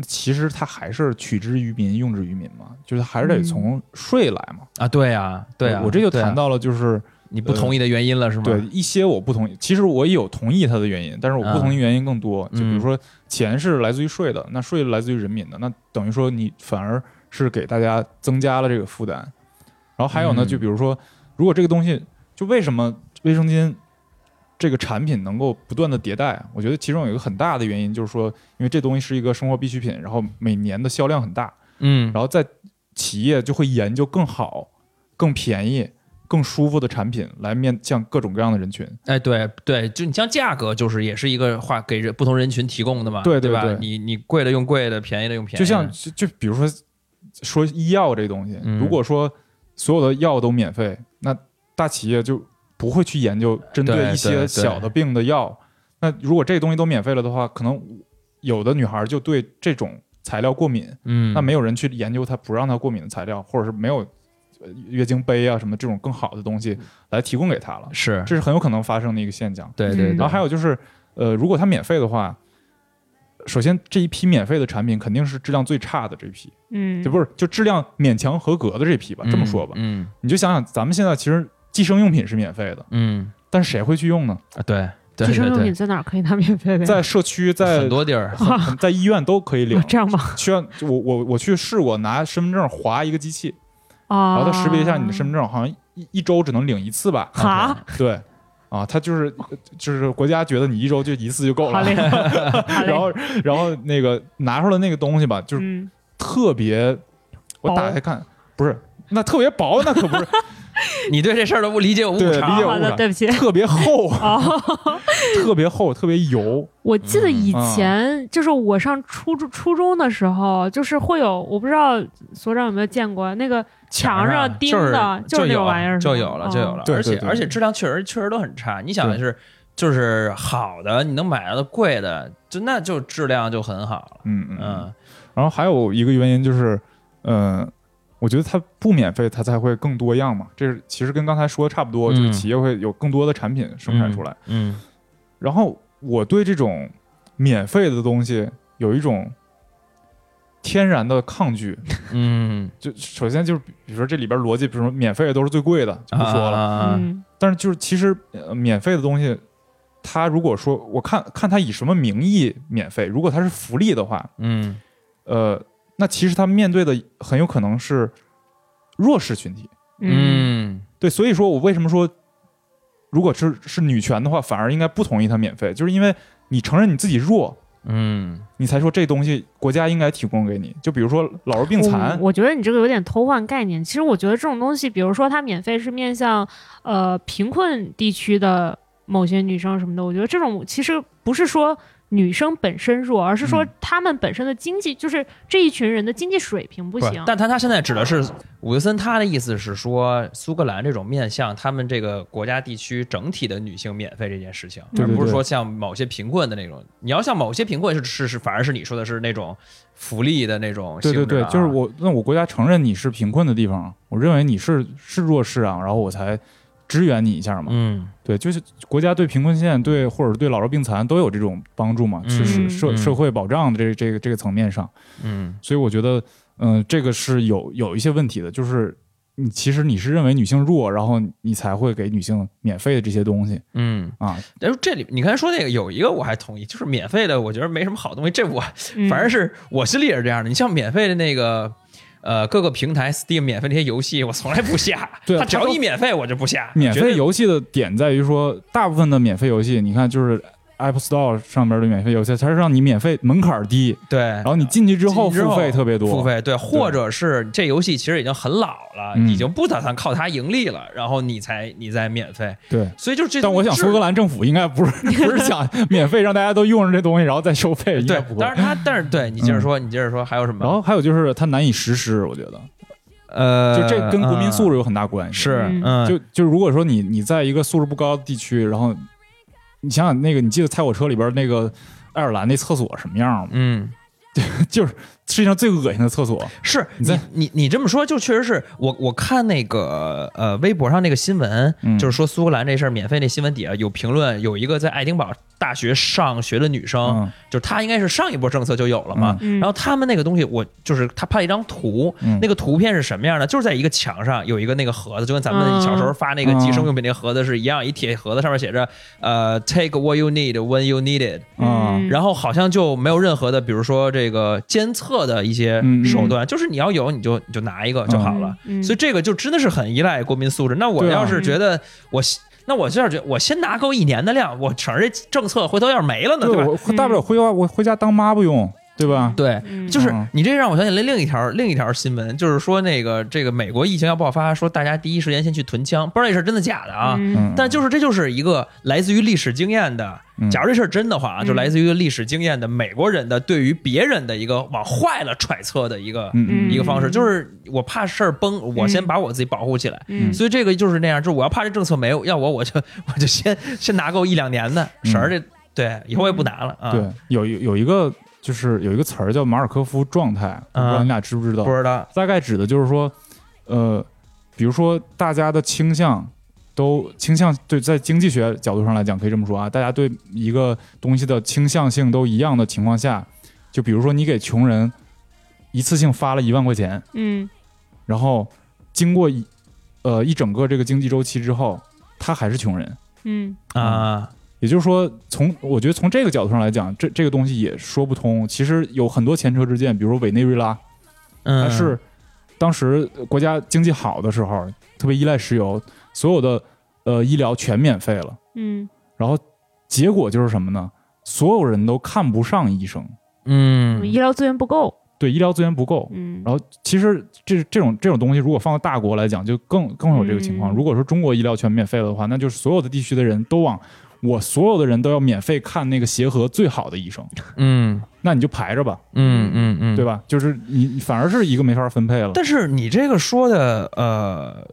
其实它还是取之于民，用之于民嘛，就是还是得嗯从税来嘛。啊，对呀，对呀，我这就谈到了，就是、你不同意的原因了，是吗？对一些我不同意，其实我也有同意它的原因，但是我不同意原因更多。嗯就比如说钱是来自于税的，那税来自于人民的，那等于说你反而是给大家增加了这个负担。然后还有呢，嗯就比如说，如果这个东西，就为什么卫生巾这个产品能够不断的迭代？我觉得其中有一个很大的原因就是说，因为这东西是一个生活必需品，然后每年的销量很大，嗯，然后在企业就会研究更好、更便宜、更舒服的产品来面向各种各样的人群。哎，对对，就你像价格，就是也是一个话给人不同人群提供的嘛，对吧？对对对你你贵的用贵的，便宜的用便宜的，就像就就比如说说医药这东西，嗯如果说所有的药都免费，那大企业就不会去研究针对一些小的病的药。那如果这东西都免费了的话，可能有的女孩就对这种材料过敏，嗯，那没有人去研究它不让它过敏的材料，或者是没有呃月经杯啊什么这种更好的东西来提供给他了，是，这是很有可能发生的一个现象。对对然后还有就是，呃，如果它免费的话，首先这一批免费的产品肯定是质量最差的这一批，嗯，就不是就质量勉强合格的这批吧。这么说吧，嗯。你就想想，咱们现在其实计生用品是免费的，嗯。但是谁会去用呢？啊，对对计生用品在哪儿可以拿免费的？在社区，在很多地儿，在医院都可以领。哦。这样吗？需要我我我去试过拿身份证划一个机器，啊，然后他识别一下你的身份证，好像一一周只能领一次吧？哈，对，啊，他就是就是国家觉得你一周就一次就够了。然后然后那个拿出来那个东西吧，就是嗯，特别，我打开看，不是那特别薄，那可不是。你对这事儿的误理解有误对差理解误差。对不起。特别厚，哦，特别厚，特别油。我记得以嗯前就是我上初中初中的时候，就是会有，我不知道所长有没有见过那个墙上钉就是的，就是有那种玩意儿，就有了，就有了，而且而且质量确实确实都很差。你想的是，就是好的，你能买到的贵的，就那就质量就很好了。嗯嗯然后还有一个原因就是，嗯、我觉得它不免费，它才会更多样嘛。这是其实跟刚才说的差不多，嗯就是企业会有更多的产品生产出来。嗯然后我对这种免费的东西有一种天然的抗拒。嗯，就首先就是，比如说这里边逻辑，比如说免费的都是最贵的，就不说了。但是就是其实、呃、免费的东西，它如果说我看看它以什么名义免费，如果它是福利的话，嗯呃，那其实它面对的很有可能是弱势群体。嗯嗯对，所以说我为什么说，如果是是女权的话，反而应该不同意它免费，就是因为你承认你自己弱，嗯你才说这东西国家应该提供给你。就比如说老弱病残我，我觉得你这个有点偷换概念。其实我觉得这种东西，比如说它免费是面向呃贫困地区的某些女生什么的，我觉得这种其实不是说女生本身弱，而是说嗯她们本身的经济，就是这一群人的经济水平不不行。但他他现在指的是伍德森，他的意思是说，苏格兰这种面向他们这个国家地区整体的女性免费这件事情，而不是说像某些贫困的那种。你要像某些贫困是是是，反而是你说的是那种福利的那种啊、对对对，就是我那我国家承认你是贫困的地方，我认为你是是弱势啊，然后我才支援你一下嘛。嗯对，就是国家对贫困县对或者对老弱病残都有这种帮助嘛，是是嗯社嗯社会保障的这个这个这个层面上，嗯所以我觉得，嗯、这个是有有一些问题的，就是你其实你是认为女性弱，然后你才会给女性免费的这些东西嗯，啊。但是这里你刚才说那个有一个我还同意，就是免费的，我觉得没什么好东西。这我嗯反正是我心里也是这样的。你像免费的那个。呃，各个平台 Steam 免费那些游戏，我从来不下。它只要对啊它都一免费，我就不下。免费游戏的点在于说，大部分的免费游戏，你看就是 App Store 上面的免费游戏，它是让你免费门槛低，对，然后你进去之后付费特别多，付费对，或者是这游戏其实已经很老了，嗯已经不打算靠它盈利了，然后你才你再免费，对。所以就是这。但我想，苏格兰政府应该不是 不是想免费让大家都用上这东西，然后再收费，对不，会当。然它，但是对你接着说，你接着说，还有什么？然后还有就是它难以实施，我觉得呃，就这跟国民素质质有很大关系。是嗯嗯，就就如果说你你在一个素质不高的地区，然后你想想那个，你记得猜火车里边那个爱尔兰那厕所什么样吗？嗯。就是世界上最恶心的厕所。是你你你你这么说，就确实是我我看那个呃微博上那个新闻，嗯就是说苏格兰这事儿免费那新闻底下有评论，有一个在爱丁堡大学上学的女生，嗯就是她应该是上一波政策就有了嘛，嗯然后他们那个东西我就是他拍了一张图，嗯那个图片是什么样的？就是在一个墙上有一个那个盒子，就跟咱们嗯小时候发那个计生用品那个盒子是一样，一铁盒子上面写着呃 take what you need when you need it。嗯然后好像就没有任何的，比如说这个监测的一些手段，就是你要有你就你就拿一个就好了。嗯所以这个就真的是很依赖国民素质。那我要是觉得我。那我就是觉得，我先拿够一年的量，我省着这政策，回头要是没了呢，对，对吧？我大不了回家我回家当妈不用，对吧？对，嗯就是嗯你这让我想起来另一条另一条新闻，就是说那个这个美国疫情要爆发，说大家第一时间先去囤枪，不知道这事儿真的假的啊？但就是这就是一个来自于历史经验的，嗯假如这事儿真的话啊，嗯就来自于历史经验的美国人的对于别人的一个往坏了揣测的一个、嗯一个方式，就是我怕事儿崩，我先把我自己保护起来。嗯所以这个就是那样，就是我要怕这政策没有，要我我就我就先先拿够一两年的，嗯省着这对以后也不拿了啊。对，有有有一个就是有一个词儿叫马尔科夫状态，我不知道你俩知不知道？不知道，大概指的就是说，呃，比如说大家的倾向都倾向对，在经济学角度上来讲，可以这么说啊，大家对一个东西的倾向性都一样的情况下，就比如说你给穷人一次性发了一万块钱，嗯。然后经过一呃一整个这个经济周期之后，他还是穷人。嗯。啊，也就是说，从我觉得从这个角度上来讲，这这个东西也说不通。其实有很多前车之鉴，比如说委内瑞拉，嗯，它是当时国家经济好的时候，特别依赖石油，所有的呃医疗全免费了，嗯然后结果就是什么呢？所有人都看不上医生，嗯医疗资源不够，对医疗资源不够。嗯然后其实这这种这种东西，如果放到大国来讲，就更更有这个情况。嗯如果说中国医疗全免费了的话，那就是所有的地区的人都往我所有的人都要免费看那个协和最好的医生，嗯那你就排着吧，嗯嗯嗯，对吧？就是你你反而是一个没法分配了。但是你这个说的，呃，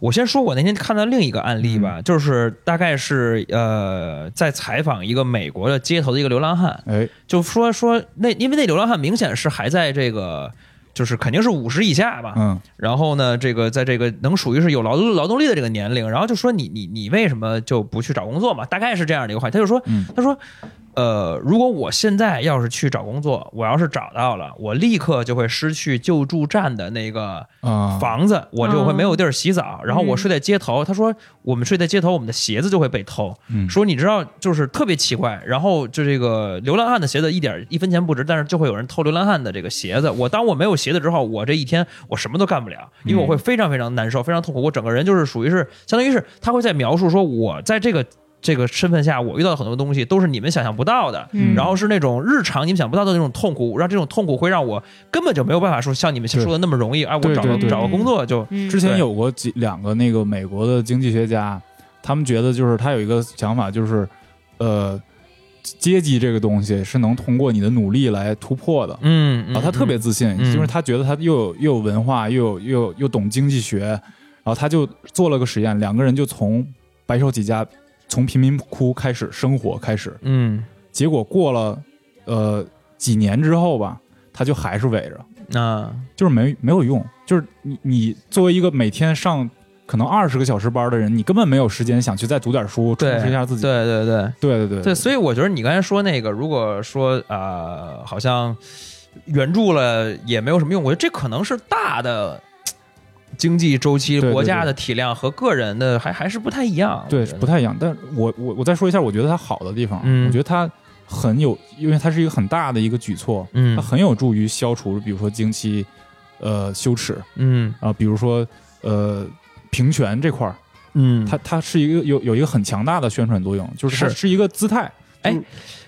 我先说我那天看到另一个案例吧，就是大概是呃，在采访一个美国的街头的一个流浪汉，哎，就说说那因为那流浪汉明显是还在这个。就是肯定是五十以下吧，嗯然后呢，这个在这个能属于是有劳动劳动力的这个年龄，然后就说你你你为什么就不去找工作嘛？大概是这样的一个话题。他就说，嗯他说，呃，如果我现在要是去找工作，我要是找到了，我立刻就会失去救助站的那个啊，房子，我就会没有地儿洗澡，然后我睡在街头。他说，我们睡在街头，我们的鞋子就会被偷。嗯说你知道，就是特别奇怪。然后就这个流浪汉的鞋子一点一分钱不值，但是就会有人偷流浪汉的这个鞋子。我当我没有鞋子之后，我这一天我什么都干不了，因为我会非常非常难受，非常痛苦。我整个人就是属于是，相当于是他会在描述说，我在这个。这个身份下，我遇到的很多东西都是你们想象不到的，嗯。然后是那种日常你们想不到的那种痛苦，让这种痛苦会让我根本就没有办法说像你们说的那么容易。哎，我找个找个工作就嗯。之前有过几两个那个美国的经济学家，他们觉得就是他有一个想法，就是呃，阶级这个东西是能通过你的努力来突破的。嗯，嗯然后他特别自信，嗯。就是他觉得他又有又有文化，又有又有又懂经济学，然后他就做了个实验，两个人就从白手起家，从贫民窟开始生活开始，嗯。结果过了呃几年之后吧，他就还是围着，嗯啊。就是没没有用，就是你你作为一个每天上可能二十个小时班的人，你根本没有时间想去再读点书，充实一下自己。对对对。对对对对，所以我觉得你刚才说那个，如果说呃，好像援助了也没有什么用，我觉得这可能是大的。经济周期、对对国家的体量和个人的还还是不太一样。对不太一样。但我我我再说一下，我觉得它好的地方，嗯。我觉得它很有，因为它是一个很大的一个举措，嗯。它很有助于消除，比如说经期，呃，羞耻嗯。啊，比如说呃平权这块儿，嗯，它它是一个有有一个很强大的宣传作用，就是它是是一个姿态。哎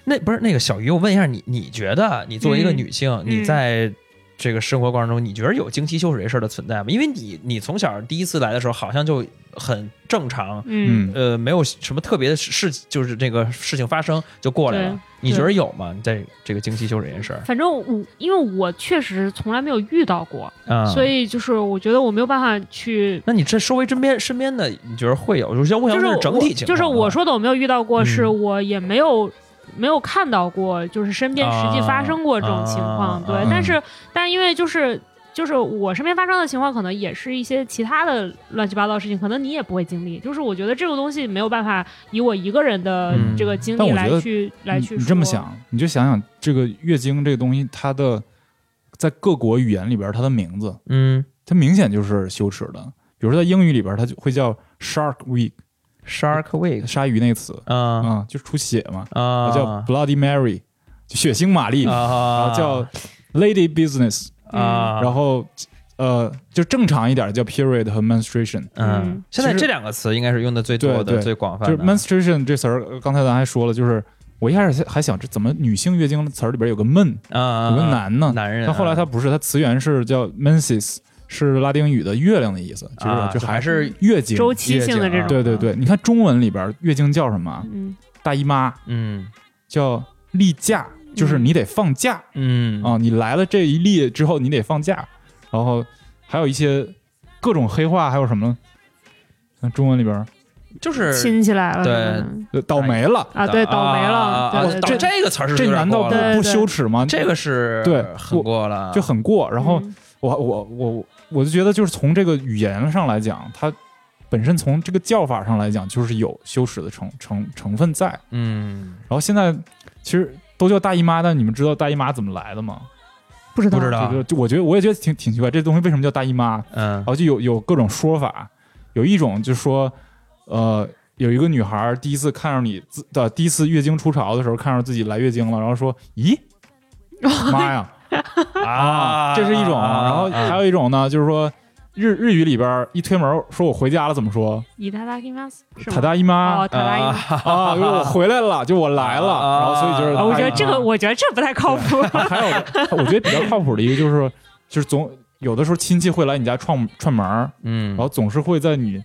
那不是那个小鱼，我问一下你，你觉得你作为一个嗯。女性，你在这个生活过程中，你觉得有经期羞耻这事儿的存在吗？因为你你从小第一次来的时候，好像就很正常，嗯，呃，没有什么特别的事，就是这个事情发生就过来了。你觉得有吗？你在这个经期羞耻这件事儿反正我因为我确实从来没有遇到过，啊，所以就是我觉得我没有办法去。那你这周围身边身边的，你觉得会有？就是我想就是问是整体情况啊，就是我说的我没有遇到过，嗯是我也没有没有看到过，就是身边实际发生过这种情况。对，但是但因为就是就是我身边发生的情况，可能也是一些其他的乱七八糟的事情，可能你也不会经历。就是我觉得这个东西没有办法以我一个人的嗯这个经历来去、来去你你这么，想，你就想想这个月经这个东西，它的在各国语言里边，它的名字，嗯它明显就是羞耻的。比如说在英语里边，它就会叫 Shark Week，，Shark Week 鲨鱼那个词啊。啊、就是出血嘛，啊，叫 Bloody Mary，就血腥玛丽，然啊，后叫 Lady Business，、啊，然后呃，就正常一点叫 Period 和 Menstruation。嗯。现在这两个词应该是用的最多的、对对。最广泛的，就是 menstruation 这词儿，呃刚才咱还说了，就是我一开始还想这怎么女性月经词儿里边有个闷，啊，有个男呢？男人啊，但后来它不是，它词源是叫 menses，是拉丁语的月亮的意思，就是、啊就就还是月经。周期性的这种，对对对，你看中文里边月经叫什么？嗯大姨妈嗯叫例假，就是你得放假嗯啊，你来了这一例之后你得放假，然后还有一些各种黑话，还有什么呢？像中文里边就是亲起来了，对倒霉了，啊，对，倒霉了，啊啊倒对对对，这个词儿是这难道不羞耻吗？这个是对很过了，就很过。然后嗯我我我我就觉得，就是从这个语言上来讲，它本身从这个叫法上来讲，就是有羞耻的成成成分在。嗯然后现在其实都叫大姨妈，但你们知道大姨妈怎么来的吗？不知道不知道这个就我觉得我也觉得挺挺奇怪，这东西为什么叫大姨妈？嗯然后就有有各种说法，有一种就是说，呃，有一个女孩第一次看上你自的第一次月经初潮的时候，看上自己来月经了，然后说：“咦，妈呀！” 啊，这是一种。然后还有一种呢，就是说日日语里边一推门说我回家了，怎么说？塔大姨妈哦，塔大姨妈。啊，因为我回来了，就我来了，啊然后所以就是啊我觉得这个，我觉得这不太靠谱。还有我觉得比较靠谱的一个就是就是总有的时候亲戚会来你家串串门儿，嗯然后总是会在你。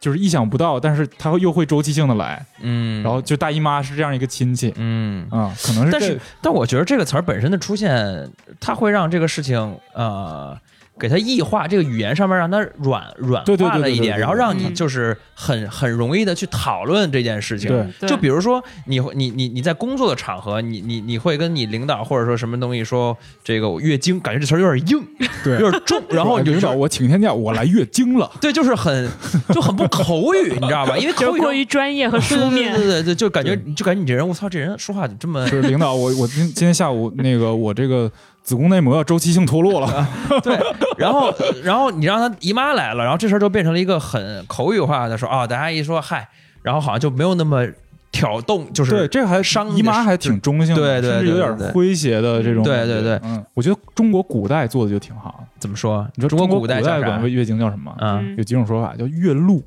就是意想不到，但是他又会周期性的来，嗯，然后就大姨妈是这样一个亲戚。嗯。啊、可能是但是，但我觉得这个词儿本身的出现，它会让这个事情呃，给它异化，这个语言上面让它软软化了一点，然后让你嗯就是很很容易的去讨论这件事情。就比如说，你会你你你在工作的场合，你你你会跟你领导或者说什么东西说这个我月经，感觉这词儿有点硬，对。有点重，然后你就说领导我请天假，我来月经了，对，就是很就很不口语，你知道吧？因为口语过于专业和书面。对，对对，就感觉就感觉你这人，我操，这人说话怎么这么就是领导我我今今天下午那个我这个子宫内膜要周期性脱落了，对，然后然后你让他姨妈来了，然后这事儿就变成了一个很口语化的说啊、大家一说嗨，然后好像就没有那么挑动，就是对，这还伤姨妈还挺中性的，对对甚至有点诙谐的这种，对对对嗯，我觉得中国古代做的就挺好。怎么说？你说中国古代管？月经叫什么？有几种说法，叫月露，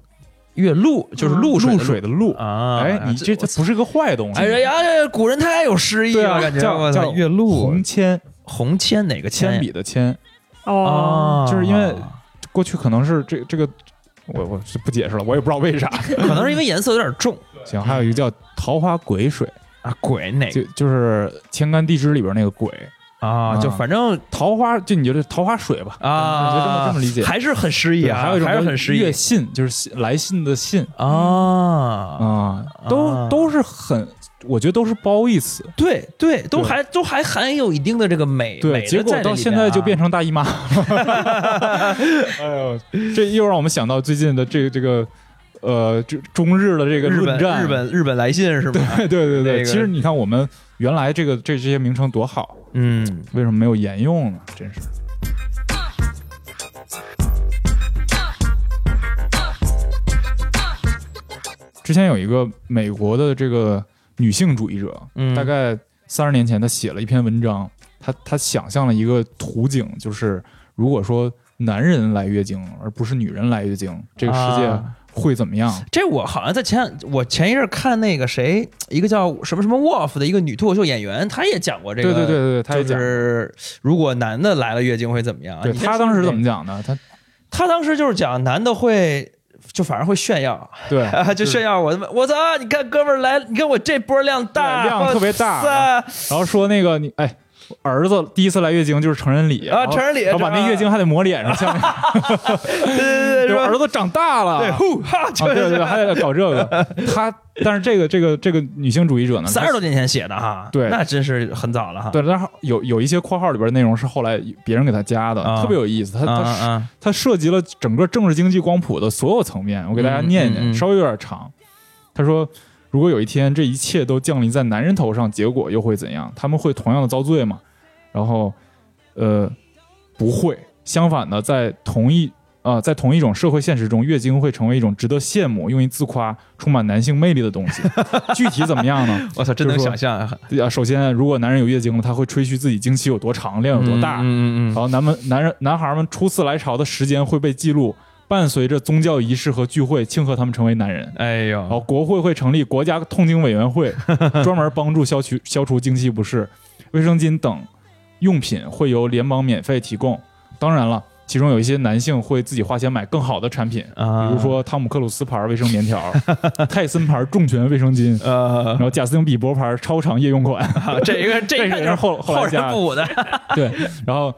月露就是嗯露水的露水的露。啊！哎，你这这不是个坏东西。哎呀呀，古人太有诗意了，感觉叫叫月露红铅，红铅哪个铅呀笔的铅。哦，啊，就是因为过去可能是这这个，我我是不解释了，我也不知道为啥。可能是因为颜色有点重行，还有一个叫桃花鬼水，啊，鬼哪就就是《天干地支》里边那个鬼。啊，就啊反正桃花，就你觉得桃花水吧？啊，我觉得这么这么理解。还是很诗意啊，还有一种还是很诗意月信，就是来信的信啊。啊，都啊都是很，我觉得都是褒义词，对对，都还都还含有一定的这个美。对，结果到现在就变成大姨妈。哎呦，这又让我们想到最近的这这个呃，这中日的这个日本，日本日本来信是吧？对对对对，其实你看我们原来这个这这些名称多好，嗯，为什么没有沿用呢？真是。之前有一个美国的这个女性主义者，嗯大概三十年前，他写了一篇文章，他他想象了一个图景，就是如果说男人来月经，而不是女人来月经，这个世界啊会怎么样？这我好像在前我前一阵看那个谁，一个叫什么什么 Wolf 的一个女脱口秀演员，她也讲过这个。对对对对对，他也就。是如果男的来了月经会怎么样？对你先他当时怎么？讲的？她她当时就是讲男的会。就反而会炫耀，对 啊，就炫耀我他妈，我操！你看哥们儿来，你看我这波量大，对量特别大然后说那个你哎，儿子第一次来月经就是成人礼啊成人礼然后把那月经还得抹脸上，像 对对对儿子长大了，对，呼哈，啊，对对对，还得搞这个。他，但是这个这个这个女性主义者呢，三十多年前写的哈，对。那真是很早了哈。对，但是有有一些括号里边内容是后来别人给他加的，啊。特别有意思。他啊他啊。他涉及了整个政治经济光谱的所有层面，我给大家念一念，稍微有点长。他说，如果有一天这一切都降临在男人头上，结果又会怎样？他们会同样的遭罪吗？然后，呃，不会。相反的，在同一啊、在同一种社会现实中，月经会成为一种值得羡慕、用于自夸、充满男性魅力的东西。具体怎么样呢？我操，真能想象啊，啊，首先，如果男人有月经了，他会吹嘘自己经期有多长，量有多大。嗯嗯然后男们、男人、男孩们初次来潮的时间会被记录，伴随着宗教仪式和聚会，庆贺他们成为男人。哎然后，国会会成立国家痛经委员会，专门帮助消除消除经期不适。卫生巾等用品会由联邦免费提供。当然了，其中有一些男性会自己花钱买更好的产品，啊比如说汤姆克鲁斯牌卫生棉条、泰森牌重拳卫生巾，呃然，后贾斯汀比伯牌超长夜用款。这个这这个 个是后后加的，对，然后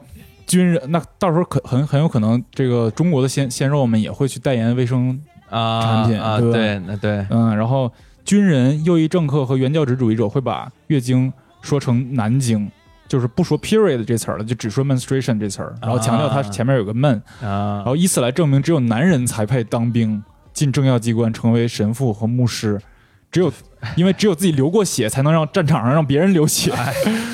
军人那到时候可很很有可能，这个中国的鲜鲜肉们也会去代言卫生，啊产品啊，对，那对，嗯，然后军人、右翼政客和原教旨主义者会把月经说成南京。就是不说 period 这词儿了，就只说 menstruation 这词儿，然后强调它啊前面有个 men，、啊然后以此来证明只有男人才配当兵、进政要机关、成为神父和牧师，只有因为只有自己流过血，才能让战场上让别人流血。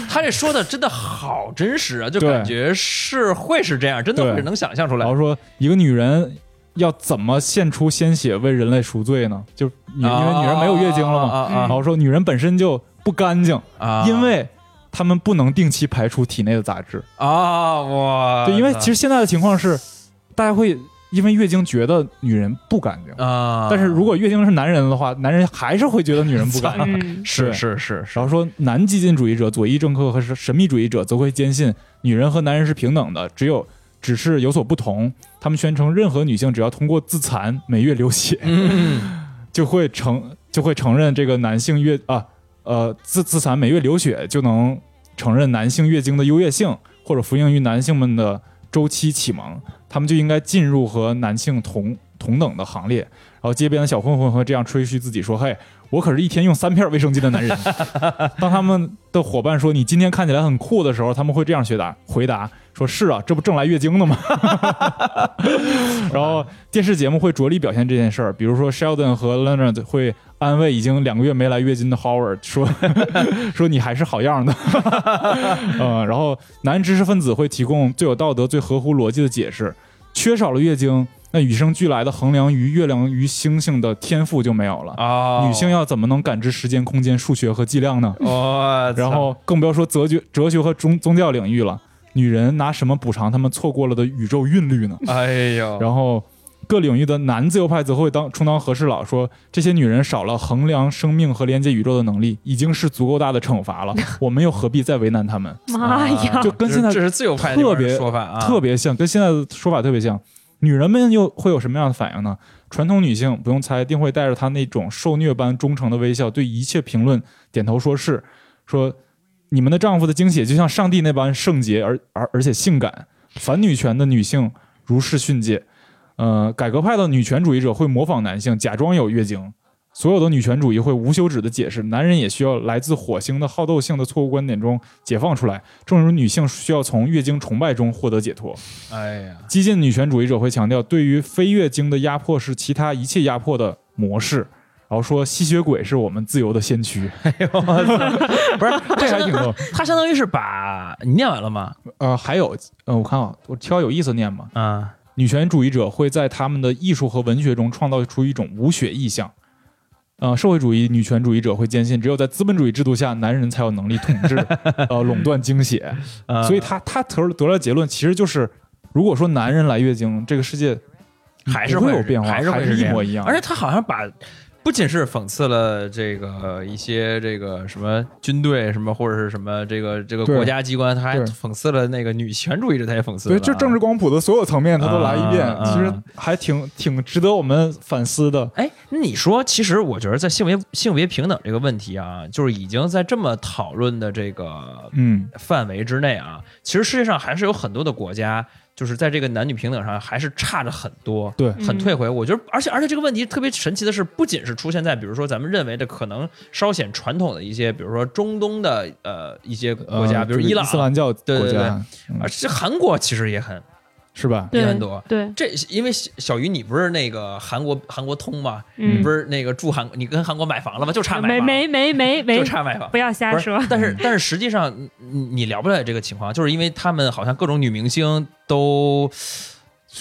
他这说的真的好真实啊，就感觉是会是这样，真的能想象出来然后说一个女人要怎么献出鲜血为人类赎罪呢？就女因为女人没有月经了嘛，啊啊然后说女人本身就不干净，啊，因为她们不能定期排出体内的杂质。啊哇，对，因为其实现在的情况是，大家会因为月经觉得女人不干净，啊，但是如果月经是男人的话，男人还是会觉得女人不干净。嗯，是是是是。然后说，男激进主义者、左翼政客和神神秘主义者则会坚信女人和男人是平等的，只有只是有所不同。他们宣称，任何女性只要通过自残每月流血，嗯。就会承就会承认这个男性月啊呃自自残每月流血就能承认男性月经的优越性，或者服用于男性们的周期启蒙，他们就应该进入和男性同同等的行列。然后街边的小混混会这样吹嘘自己说：“嘿，我可是一天用三片卫生巾的男人。” 当他们的伙伴说“你今天看起来很酷”的时候，他们会这样学答：“回答说是啊，这不正来月经呢吗？” 然后电视节目会着力表现这件事儿，比如说 Sheldon 和 Leonard 会安慰已经两个月没来月经的 Howard 说 说你还是好样的，嗯，然后男知识分子会提供最有道德、最合乎逻辑的解释，缺少了月经，那与生俱来的衡量于月亮与星星的天赋就没有了。啊，女性要怎么能感知时间、空间、数学和计量呢？我 然后更不要说哲学、哲学和宗宗教领域了。女人拿什么补偿他们错过了的宇宙韵律呢？哎呦，然后各领域的男自由派则会当充当和事佬，说这些女人少了衡量生命和连接宇宙的能力，已经是足够大的惩罚了。我们又何必再为难他们？妈呀，就跟现在这是自由派特别说法啊，特别像，跟现在的说法特别像。女人们又会有什么样的反应呢？传统女性不用猜，定会带着她那种受虐般忠诚的微笑，对一切评论点头说是，说你们的丈夫的精血就像上帝那般圣洁而而而且性感。反女权的女性如是训诫。呃，改革派的女权主义者会模仿男性，假装有月经。所有的女权主义会无休止的解释，男人也需要来自火星的好斗性的错误观点中解放出来，正如女性需要从月经崇拜中获得解脱。哎呀，激进女权主义者会强调，对于非月经的压迫是其他一切压迫的模式，然后说吸血鬼是我们自由的先驱。哎呦不是，这还挺逗。他相当于是把你念完了吗？呃，还有，呃，我看啊，我挑有意思念吧。啊，女权主义者会在他们的艺术和文学中创造出一种无血意象。呃，社会主义女权主义者会坚信，只有在资本主义制度下，男人才有能力统治，呃，垄断经血。呃所以他他得得了结论，其实就是，如果说男人来月经，这个世界还是会有变化，还是还会是一模一样。而且他好像把。不仅是讽刺了这个一些这个什么军队什么或者是什么这个这个国家机关，他还讽刺了那个女权主义者，他也讽刺了对，啊。就政治光谱的所有层面，他都来一遍，其实还挺挺值得我们反思的。哎，那你说，其实我觉得在性别性别平等这个问题啊，就是已经在这么讨论的这个嗯，范围之内啊，其实世界上还是有很多的国家，就是在这个男女平等上还是差着很多。对，很退回，我觉得，而且而且这个问题特别神奇的是，不仅是出现在比如说咱们认为的可能稍显传统的一些，比如说中东的呃一些国家，呃比如伊朗伊斯兰教对对国家，啊，这韩国其实也很是吧？也对很多。对，这因为小小鱼，你不是那个韩国韩国通吗？你嗯不，是那个住韩，你跟韩国买房了吗？就差买房，没没没没没就，差买房。不要瞎说。但是但是实际上，你你了不了解这个情况，就是因为他们好像各种女明星都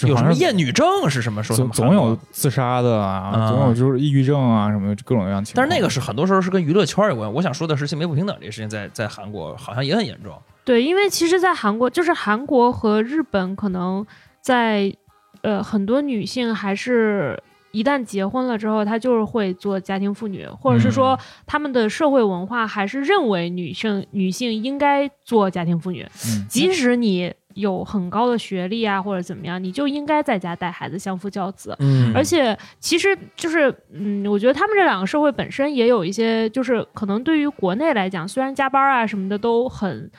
有什么厌女症是什么说他总总有自杀的啊，啊总有就是抑郁症啊什么的各种各样情况。但是那个是很多时候是跟娱乐圈有关。我想说的是，性别不平等这个事情在在韩国好像也很严重。对，因为其实，在韩国，就是韩国和日本，可能在呃很多女性还是一旦结婚了之后，她就是会做家庭妇女，或者是说他们的社会文化还是认为女性女性应该做家庭妇女，嗯。即使你有很高的学历啊或者怎么样，你就应该在家带孩子，相夫教子。嗯。而且其实就是，嗯，我觉得他们这两个社会本身也有一些，就是可能对于国内来讲，虽然加班啊什么的都很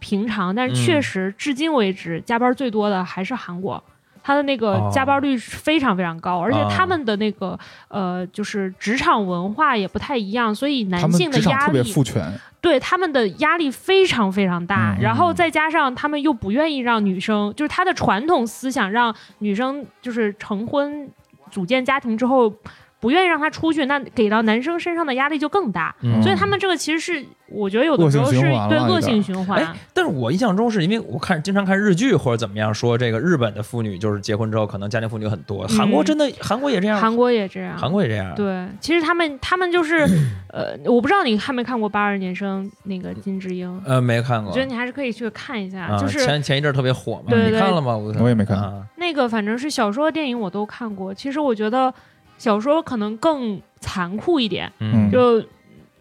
平常，但是确嗯实至今为止加班最多的还是韩国。他的那个哦加班率是非常非常高，而且啊他们的那个呃，就是职场文化也不太一样，所以男性的压力父权，对他们的压力非常非常大，嗯然后再加上他们又不愿意让女生，就是他的传统思想让女生就是成婚组建家庭之后。不愿意让他出去，那给到男生身上的压力就更大，嗯。所以他们这个其实是我觉得有的时候是对恶性循环。哎，但是我印象中是因为我看经常看日剧或者怎么样说，这个日本的妇女就是结婚之后可能家庭妇女很多，嗯韩国真的韩国也这样，韩国也这样，韩国也这样，对，其实他们他们就是，呃，我不知道你看没看过《八二年生》那个金智英，呃，没看过。我觉得你还是可以去看一下，啊，就是前前一阵儿特别火嘛，对对。你看了吗？我我也没看。啊。那个反正是小说、电影我都看过。其实我觉得小说可能更残酷一点，嗯就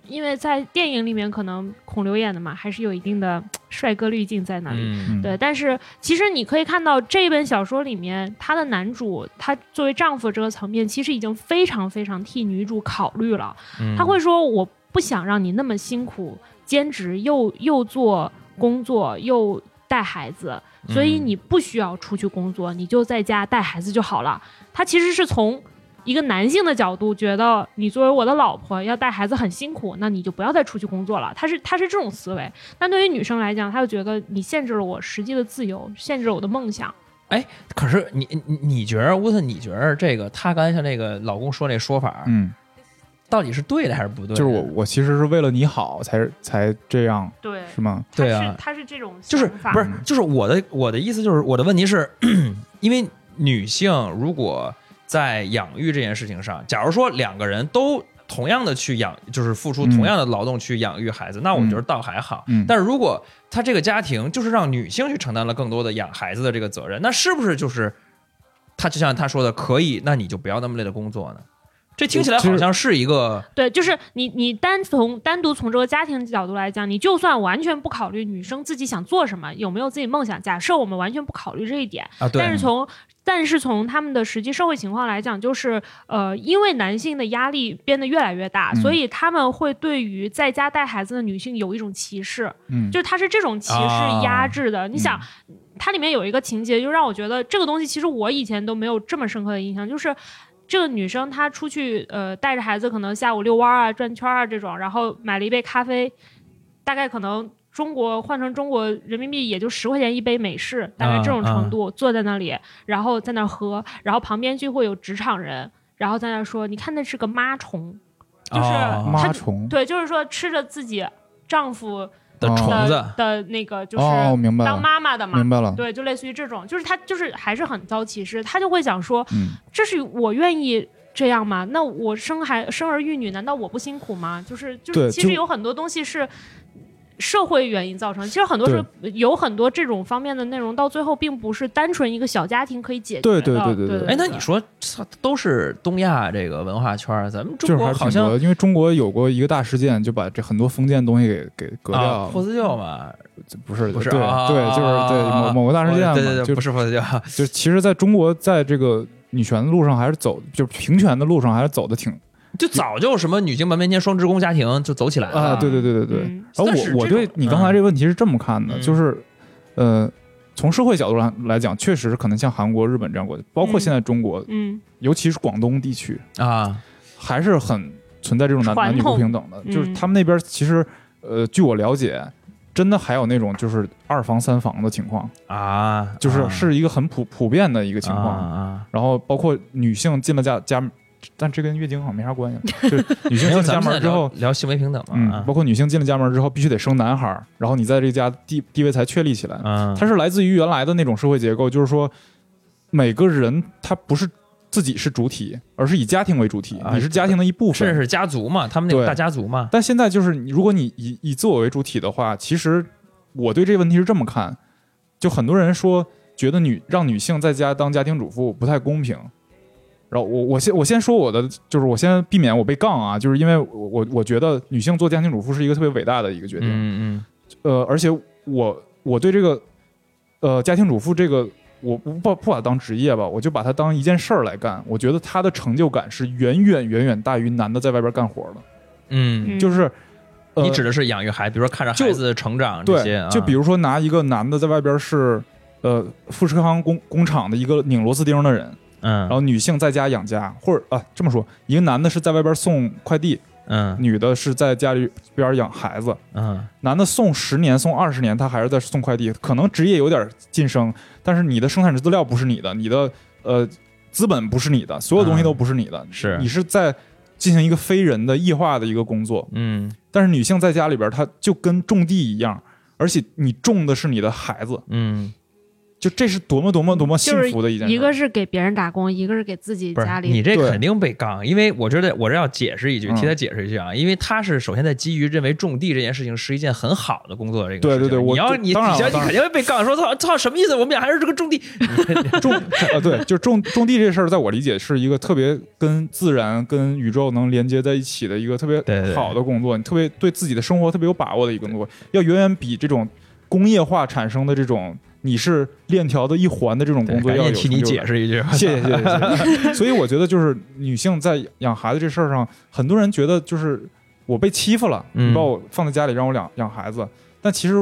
因为在电影里面可能孔刘演的嘛，还是有一定的帅哥滤镜在那里。对，但是其实你可以看到这本小说里面，他的男主他作为丈夫这个层面，其实已经非常非常替女主考虑了。嗯他会说：“我不想让你那么辛苦，兼职又又做工作又带孩子，所以嗯你不需要出去工作，你就在家带孩子就好了。”他其实是从一个男性的角度觉得，你作为我的老婆要带孩子很辛苦，那你就不要再出去工作了。他是他是这种思维，但对于女生来讲，她就觉得你限制了我实际的自由，限制了我的梦想。哎可是你你你觉得乌特，你觉得这个他刚才像那个老公说那说法，嗯，到底是对的还是不对的？就是我我其实是为了你好才才这样，对，是吗？对啊他是这种就是不是就是我的我的意思就是我的问题是，因为女性如果在养育这件事情上，假如说两个人都同样的去养，就是付出嗯同样的劳动去养育孩子，那我觉得倒还好。嗯但是如果他这个家庭就是让女性去承担了更多的养孩子的这个责任，那是不是就是他就像他说的，可以，那你就不要那么累的工作呢？这听起来好像是一个对，就是你你单从单独从这个家庭角度来讲，你就算完全不考虑女生自己想做什么，有没有自己梦想，假设我们完全不考虑这一点，啊，对，但是从但是从他们的实际社会情况来讲，就是呃，因为男性的压力变得越来越大，嗯所以他们会对于在家带孩子的女性有一种歧视，嗯，就是他是这种歧啊视压制的。你想，它里面有一个情节，就让我觉得这个东西其实我以前都没有这么深刻的印象，就是。这个女生她出去，呃，带着孩子，可能下午遛弯儿啊、转圈儿啊这种，然后买了一杯咖啡，大概可能中国换成中国人民币也就十块钱一杯美式，大概这种程度，坐在那里，然后在那喝，然后旁边就会有职场人，然后在那说：“你看那是个妈虫，就是哦妈虫对，就是说吃着自己丈夫的虫子的的那个，就是当，妈妈的嘛。明白了，对，就类似于这种，就是他就是还是很遭歧视，他就会想说，嗯这是我愿意这样吗？那我生孩生儿育女，难道我不辛苦吗？就是就是，其实有很多东西是。社会原因造成，其实很多是有很多这种方面的内容，到最后并不是单纯一个小家庭可以解决对的。对对对对对哎，那你说都是东亚这个文化圈，咱们中国好像因为中国有过一个大事件，就把这很多封建东西给给革掉啊，了。佛寺教嘛，不是不是啊对，就是对某某个大事件嘛，对对对，就不是佛寺教，就其实在中国，在这个女权的路上还是走，就是平权的路上还是走的挺就早就什么女性门面前双职工家庭就走起来了。啊，对对对对对。嗯。然后但是我我对你刚才这个问题是这么看的，嗯。就是呃，从社会角度上来讲，确实可能像韩国、日本这样国家，包括嗯。现在中国，嗯。尤其是广东地区，啊，还是很存在这种男男女不平等的。嗯就是他们那边其实，呃，据我了解，真的还有那种就是二房三房的情况，啊，就是啊。是一个很普普遍的一个情况。啊。然后包括女性进了家家，但这跟月经好像没啥关系，就是女性，进了家门之后。聊聊性别平等嘛，嗯，啊包括女性进了家门之后，必须得生男孩，然后你在这家地地位才确立起来。嗯，它是来自于原来的那种社会结构，就是说每个人他不是自己是主体，而是以家庭为主体，啊你是家庭的一部分。甚至是家族嘛，他们那个大家族嘛，但现在就是你，如果你以以自我为主体的话，其实我对这个问题是这么看，就很多人说觉得女让女性在家当家庭主妇不太公平。然后我我先我先说我的，就是我先避免我被杠啊，就是因为我我我觉得女性做家庭主妇是一个特别伟大的一个决定。嗯呃，而且我我对这个呃家庭主妇这个我不不不把它当职业吧，我就把它当一件事儿来干。我觉得她的成就感是远远远远大于男的在外边干活的。嗯嗯，嗯就是、呃、你指的是养育孩子，比如说看着孩子成长这些就比如说拿一个男的在外边是呃富士康工工厂的一个拧螺丝钉的人，嗯，然后女性在家养家，或者啊这么说，一个男的是在外边送快递，嗯。女的是在家里边养孩子。嗯。男的送十年、送二十年，他还是在送快递，可能职业有点晋升，但是你的生产资料不是你的，你的呃资本不是你的，所有东西都不是你的，是。你是在进行一个非人的异化的一个工作。嗯。但是女性在家里边，她就跟种地一样，而且你种的是你的孩子，嗯，就这是多么多么多么幸福的一件事。一个是给别人打工，一个是给自己家里。你这肯定被杠，因为我觉得我这要解释一句，嗯替他解释一句啊，因为他是首先在基于认为种地这件事情是一件很好的工作，这个事对对对我你要你底下你肯定会被杠，说操操什么意思？我们俩还是这个种地，种啊对，就是种种地这事儿，在我理解是一个特别跟自然、跟宇宙能连接在一起的一个特别好的工作，你特别对自己的生活特别有把握的一个工作，要远远比这种工业化产生的这种你是链条的一环的这种工作要有替你。解释一句，谢谢谢谢谢谢。所以我觉得就是女性在养孩子这事儿上，很多人觉得就是我被欺负了，嗯你把我放在家里让我养养孩子，但其实，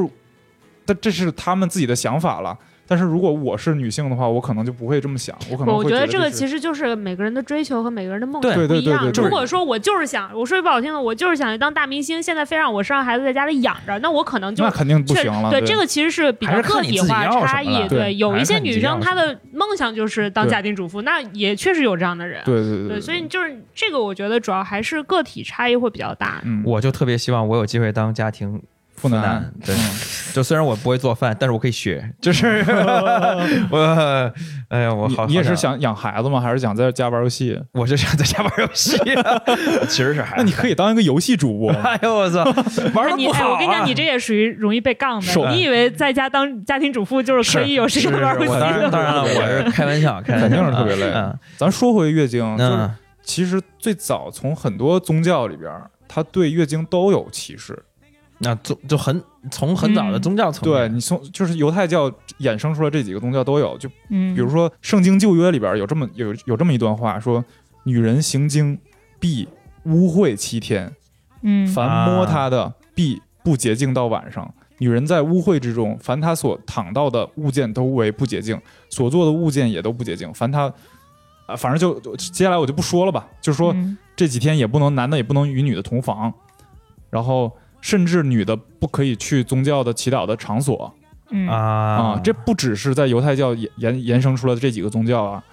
但这是他们自己的想法了。但是如果我是女性的话，我可能就不会这么想，我可能我会觉得这个其实就是每个人的追求和每个人的梦想不一样。对对对对如果说我就是想，我说句不好听的，我就是想当大明星，现在非让我生孩子在家里养着，那我可能就那肯定不确行了。对，对这个其实是比较个体化差异。对有一些女生她的梦想就是当家庭主妇，那也确实有这样的人。对对对对，所以就是这个，我觉得主要还是个体差异会比较大。嗯，我就特别希望我有机会当家庭妇男男，对嗯就虽然我不会做饭，但是我可以学，就是 我，哎呀，我好，你你也是想养孩子吗？还是想在家玩游戏？我就想在家玩游戏，其实是还那你可以当一个游戏主播。哎呦我操，玩的你哎，不好、啊。我跟你讲，你这也属于容易被杠的。你以为在家当家庭主妇就是可以有时间玩游戏当然的？当然了，我是开玩笑，开玩笑，肯定是特别累嗯咱说回月经，就是嗯其实最早从很多宗教里边儿，他对月经都有歧视。那宗就很从很早的嗯。宗教层面，对你从就是犹太教衍生出来这几个宗教都有，就嗯，比如说《圣经旧约》里边有这么有有这么一段话，说女人行经必污秽七天，嗯，凡摸她的必不洁净到晚上。女人在污秽之中，凡她所躺到的物件都为不洁净，所做的物件也都不洁净。凡她，啊，反正就就接下来我就不说了吧，就是说嗯。这几天也不能男的也不能与女的同房，然后甚至女的不可以去宗教的祈祷的场所。嗯。啊。啊。这不只是在犹太教延延延伸出来的这几个宗教啊，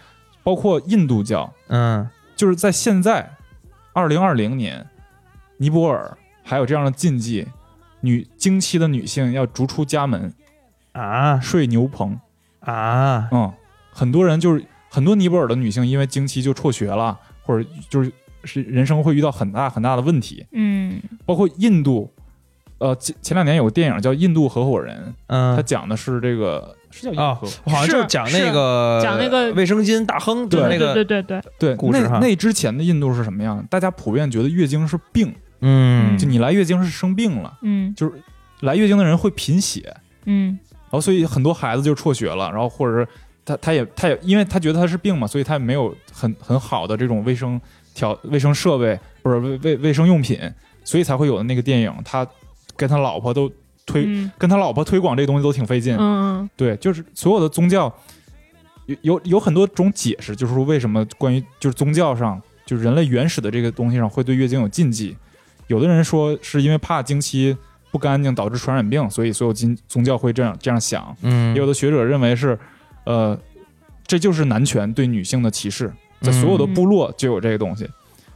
包括印度教，嗯。就是在现在二零二零年，尼泊尔还有这样的禁忌：女经期的女性要逐出家门，啊。睡牛棚。啊。嗯，很多人就是很多尼泊尔的女性因为经期就辍学了，或者就是是人生会遇到很大很大的问题，嗯。包括印度。呃，前前两年有个电影叫《印度合伙人》，嗯。他讲的是这个是叫印度啊合伙，好像就是讲那个讲那个卫生巾大亨，就是那个对对对，对故事哈。那那之前的印度是什么样？大家普遍觉得月经是病，嗯。就你来月经是生病了，嗯。就是来月经的人会贫血，嗯。然后所以很多孩子就辍学了，然后或者是他他也他也因为他觉得他是病嘛，所以他也没有很很好的这种卫生条卫生设备，不是卫卫卫生用品，所以才会有的那个电影，他跟他老婆都推、嗯跟他老婆推广这东西都挺费劲，嗯对，就是所有的宗教有有有很多种解释，就是说为什么关于就是宗教上，就是人类原始的这个东西上会对月经有禁忌。有的人说是因为怕经期不干净导致传染病，所以所有经宗教会这样这样想。嗯也有的学者认为是，呃，这就是男权对女性的歧视，在所有的部落就有这个东西。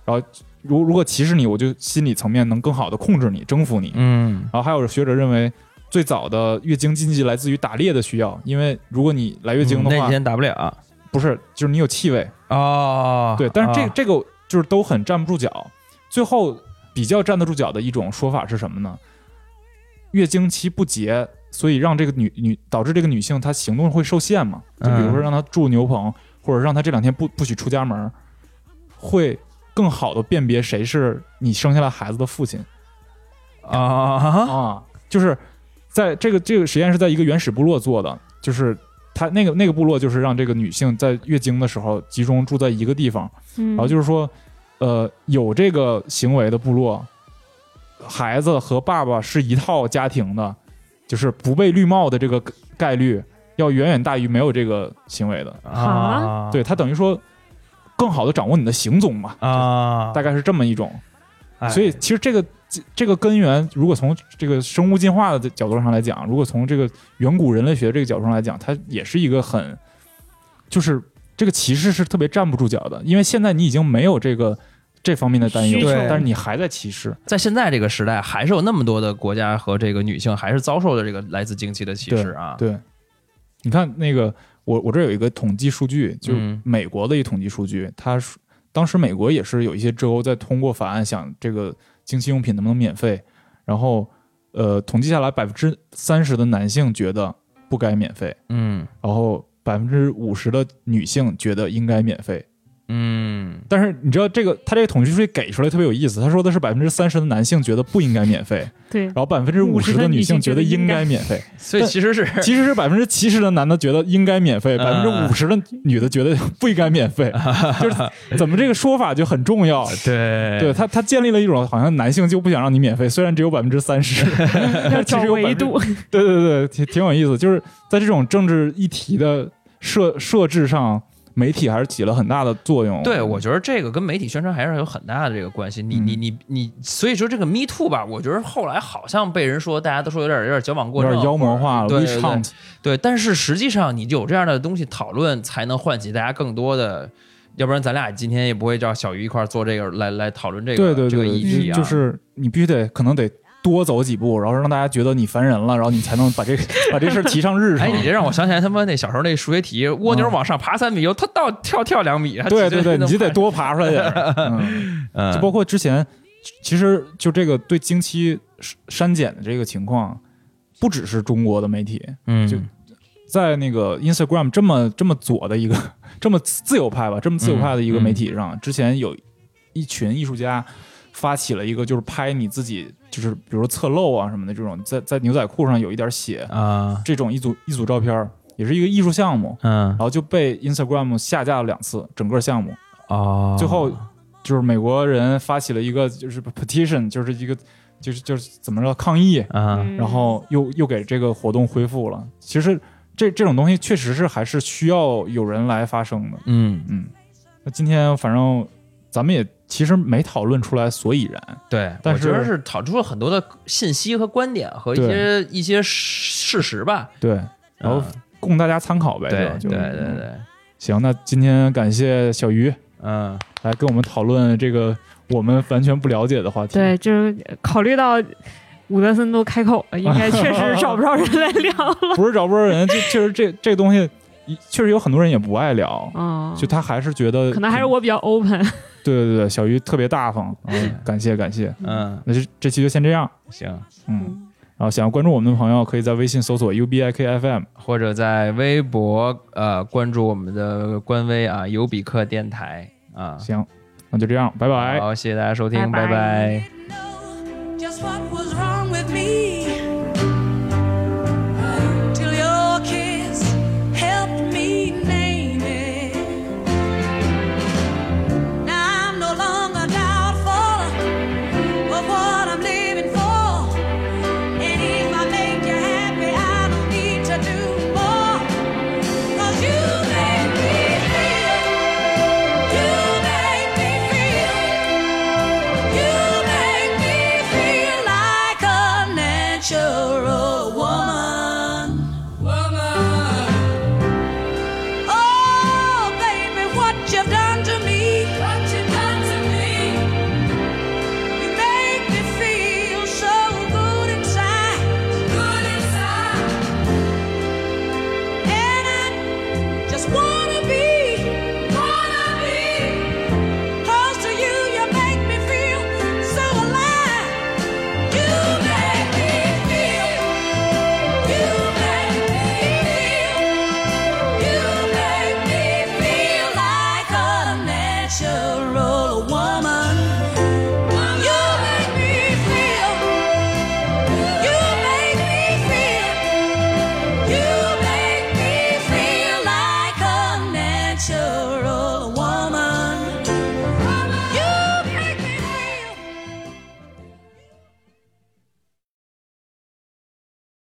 然后如如果歧视你，我就心理层面能更好的控制你、征服你。嗯然后还有学者认为，最早的月经禁忌来自于打猎的需要，因为如果你来月经的话，那几天打不了不是就是你有气味，哦，对，但是这、啊这个就是都很站不住脚。最后比较站得住脚的一种说法是什么呢？月经期不洁，所以让这个女女导致这个女性她行动会受限嘛？就比如说嗯让她住牛棚，或者让她这两天不不许出家门，会更好的辨别谁是你生下来孩子的父亲。啊啊，就是在这个这个实验是在一个原始部落做的，就是他那个那个部落就是让这个女性在月经的时候集中住在一个地方，嗯，然后就是说，呃，有这个行为的部落，孩子和爸爸是一套家庭的，就是不被绿帽的这个概率要远远大于没有这个行为的。啊，对他等于说更好的掌握你的行踪嘛，啊，大概是这么一种。哎所以其实这个这这个根源，如果从这个生物进化的角度上来讲，如果从这个远古人类学这个角度上来讲，它也是一个很，就是这个歧视是特别站不住脚的，因为现在你已经没有这个这方面的担忧但是你还在歧视。在现在这个时代，还是有那么多的国家和这个女性还是遭受了这个来自经济的歧视啊。对，你看那个我我这儿有一个统计数据，就美国的一统计数据，它当时美国也是有一些州在通过法案，想这个经期用品能不能免费，然后呃统计下来，百分之三十的男性觉得不该免费，嗯然后百分之五十的女性觉得应该免费。嗯但是你知道这个，他这个统计数据给出来特别有意思。他说的是百分之三十的男性觉得不应该免费，对然，后百分之五十的女性觉得应该免费。所以其实是其实是百分之七十的男的觉得应该免费，百分之五十的女的觉得不应该免费，就是怎么这个说法就很重要。对对他，他建立了一种好像男性就不想让你免费，虽然只有百分之三十，其实有维度，对对对，挺挺有意思。就是在这种政治议题的设设置上，媒体还是起了很大的作用。对，我觉得这个跟媒体宣传还是有很大的这个关系。你嗯你你你，所以说这个 Me Too 吧，我觉得后来好像被人说，大家都说有点有点矫枉过正，有点妖魔化了对对。对，但是实际上你有这样的东西讨论，才能唤起大家更多的。要不然咱俩今天也不会叫小鱼一块儿做这个来来讨论这个这个对对对，议题啊。就就是你必须得可能得多走几步，然后让大家觉得你烦人了，然后你才能把这个把这事儿提上日程。哎，你这让我想起来他妈那小时候那数学题，蜗牛往上爬三米，又它到跳跳两米。嗯对对对，你就得多爬出来点。嗯，嗯，就包括之前，其实就这个对经期删减的这个情况，不只是中国的媒体，嗯就在那个 Instagram 这么这么左的一个这么自由派吧，这么自由派的一个媒体上，之前有一群艺术家发起了一个，就是拍你自己，就是比如说侧漏啊什么的这种，在在牛仔裤上有一点血啊这种一组一组照片，也是一个艺术项目，嗯然后就被 Instagram 下架了两次，整个项目。哦，最后就是美国人发起了一个就是 petition，就是一个就是就是怎么着抗议，啊嗯然后又又给这个活动恢复了。其实这这种东西确实是还是需要有人来发声的。嗯嗯，那今天反正咱们也其实没讨论出来所以然。对，但我觉得是是讨出了很多的信息和观点和一些一些事实吧。对，然后嗯供大家参考呗。对对对对，行，那今天感谢小鱼嗯来跟我们讨论这个我们完全不了解的话题。对，就是考虑到伍德森都开口了，应该确实找不着人来聊了。不是找不着人，就就是这这东西，确实有很多人也不爱聊，嗯，就他还是觉得可能还是我比较 open。对对对，小鱼特别大方，嗯感谢感谢。嗯，那就这期就先这样，行。嗯。然后想要关注我们的朋友，可以在微信搜索 UBIKFM。或者在微博呃关注我们的官微啊，尤比克电台啊。行，那就这样，拜拜。好，谢谢大家收听，拜拜拜拜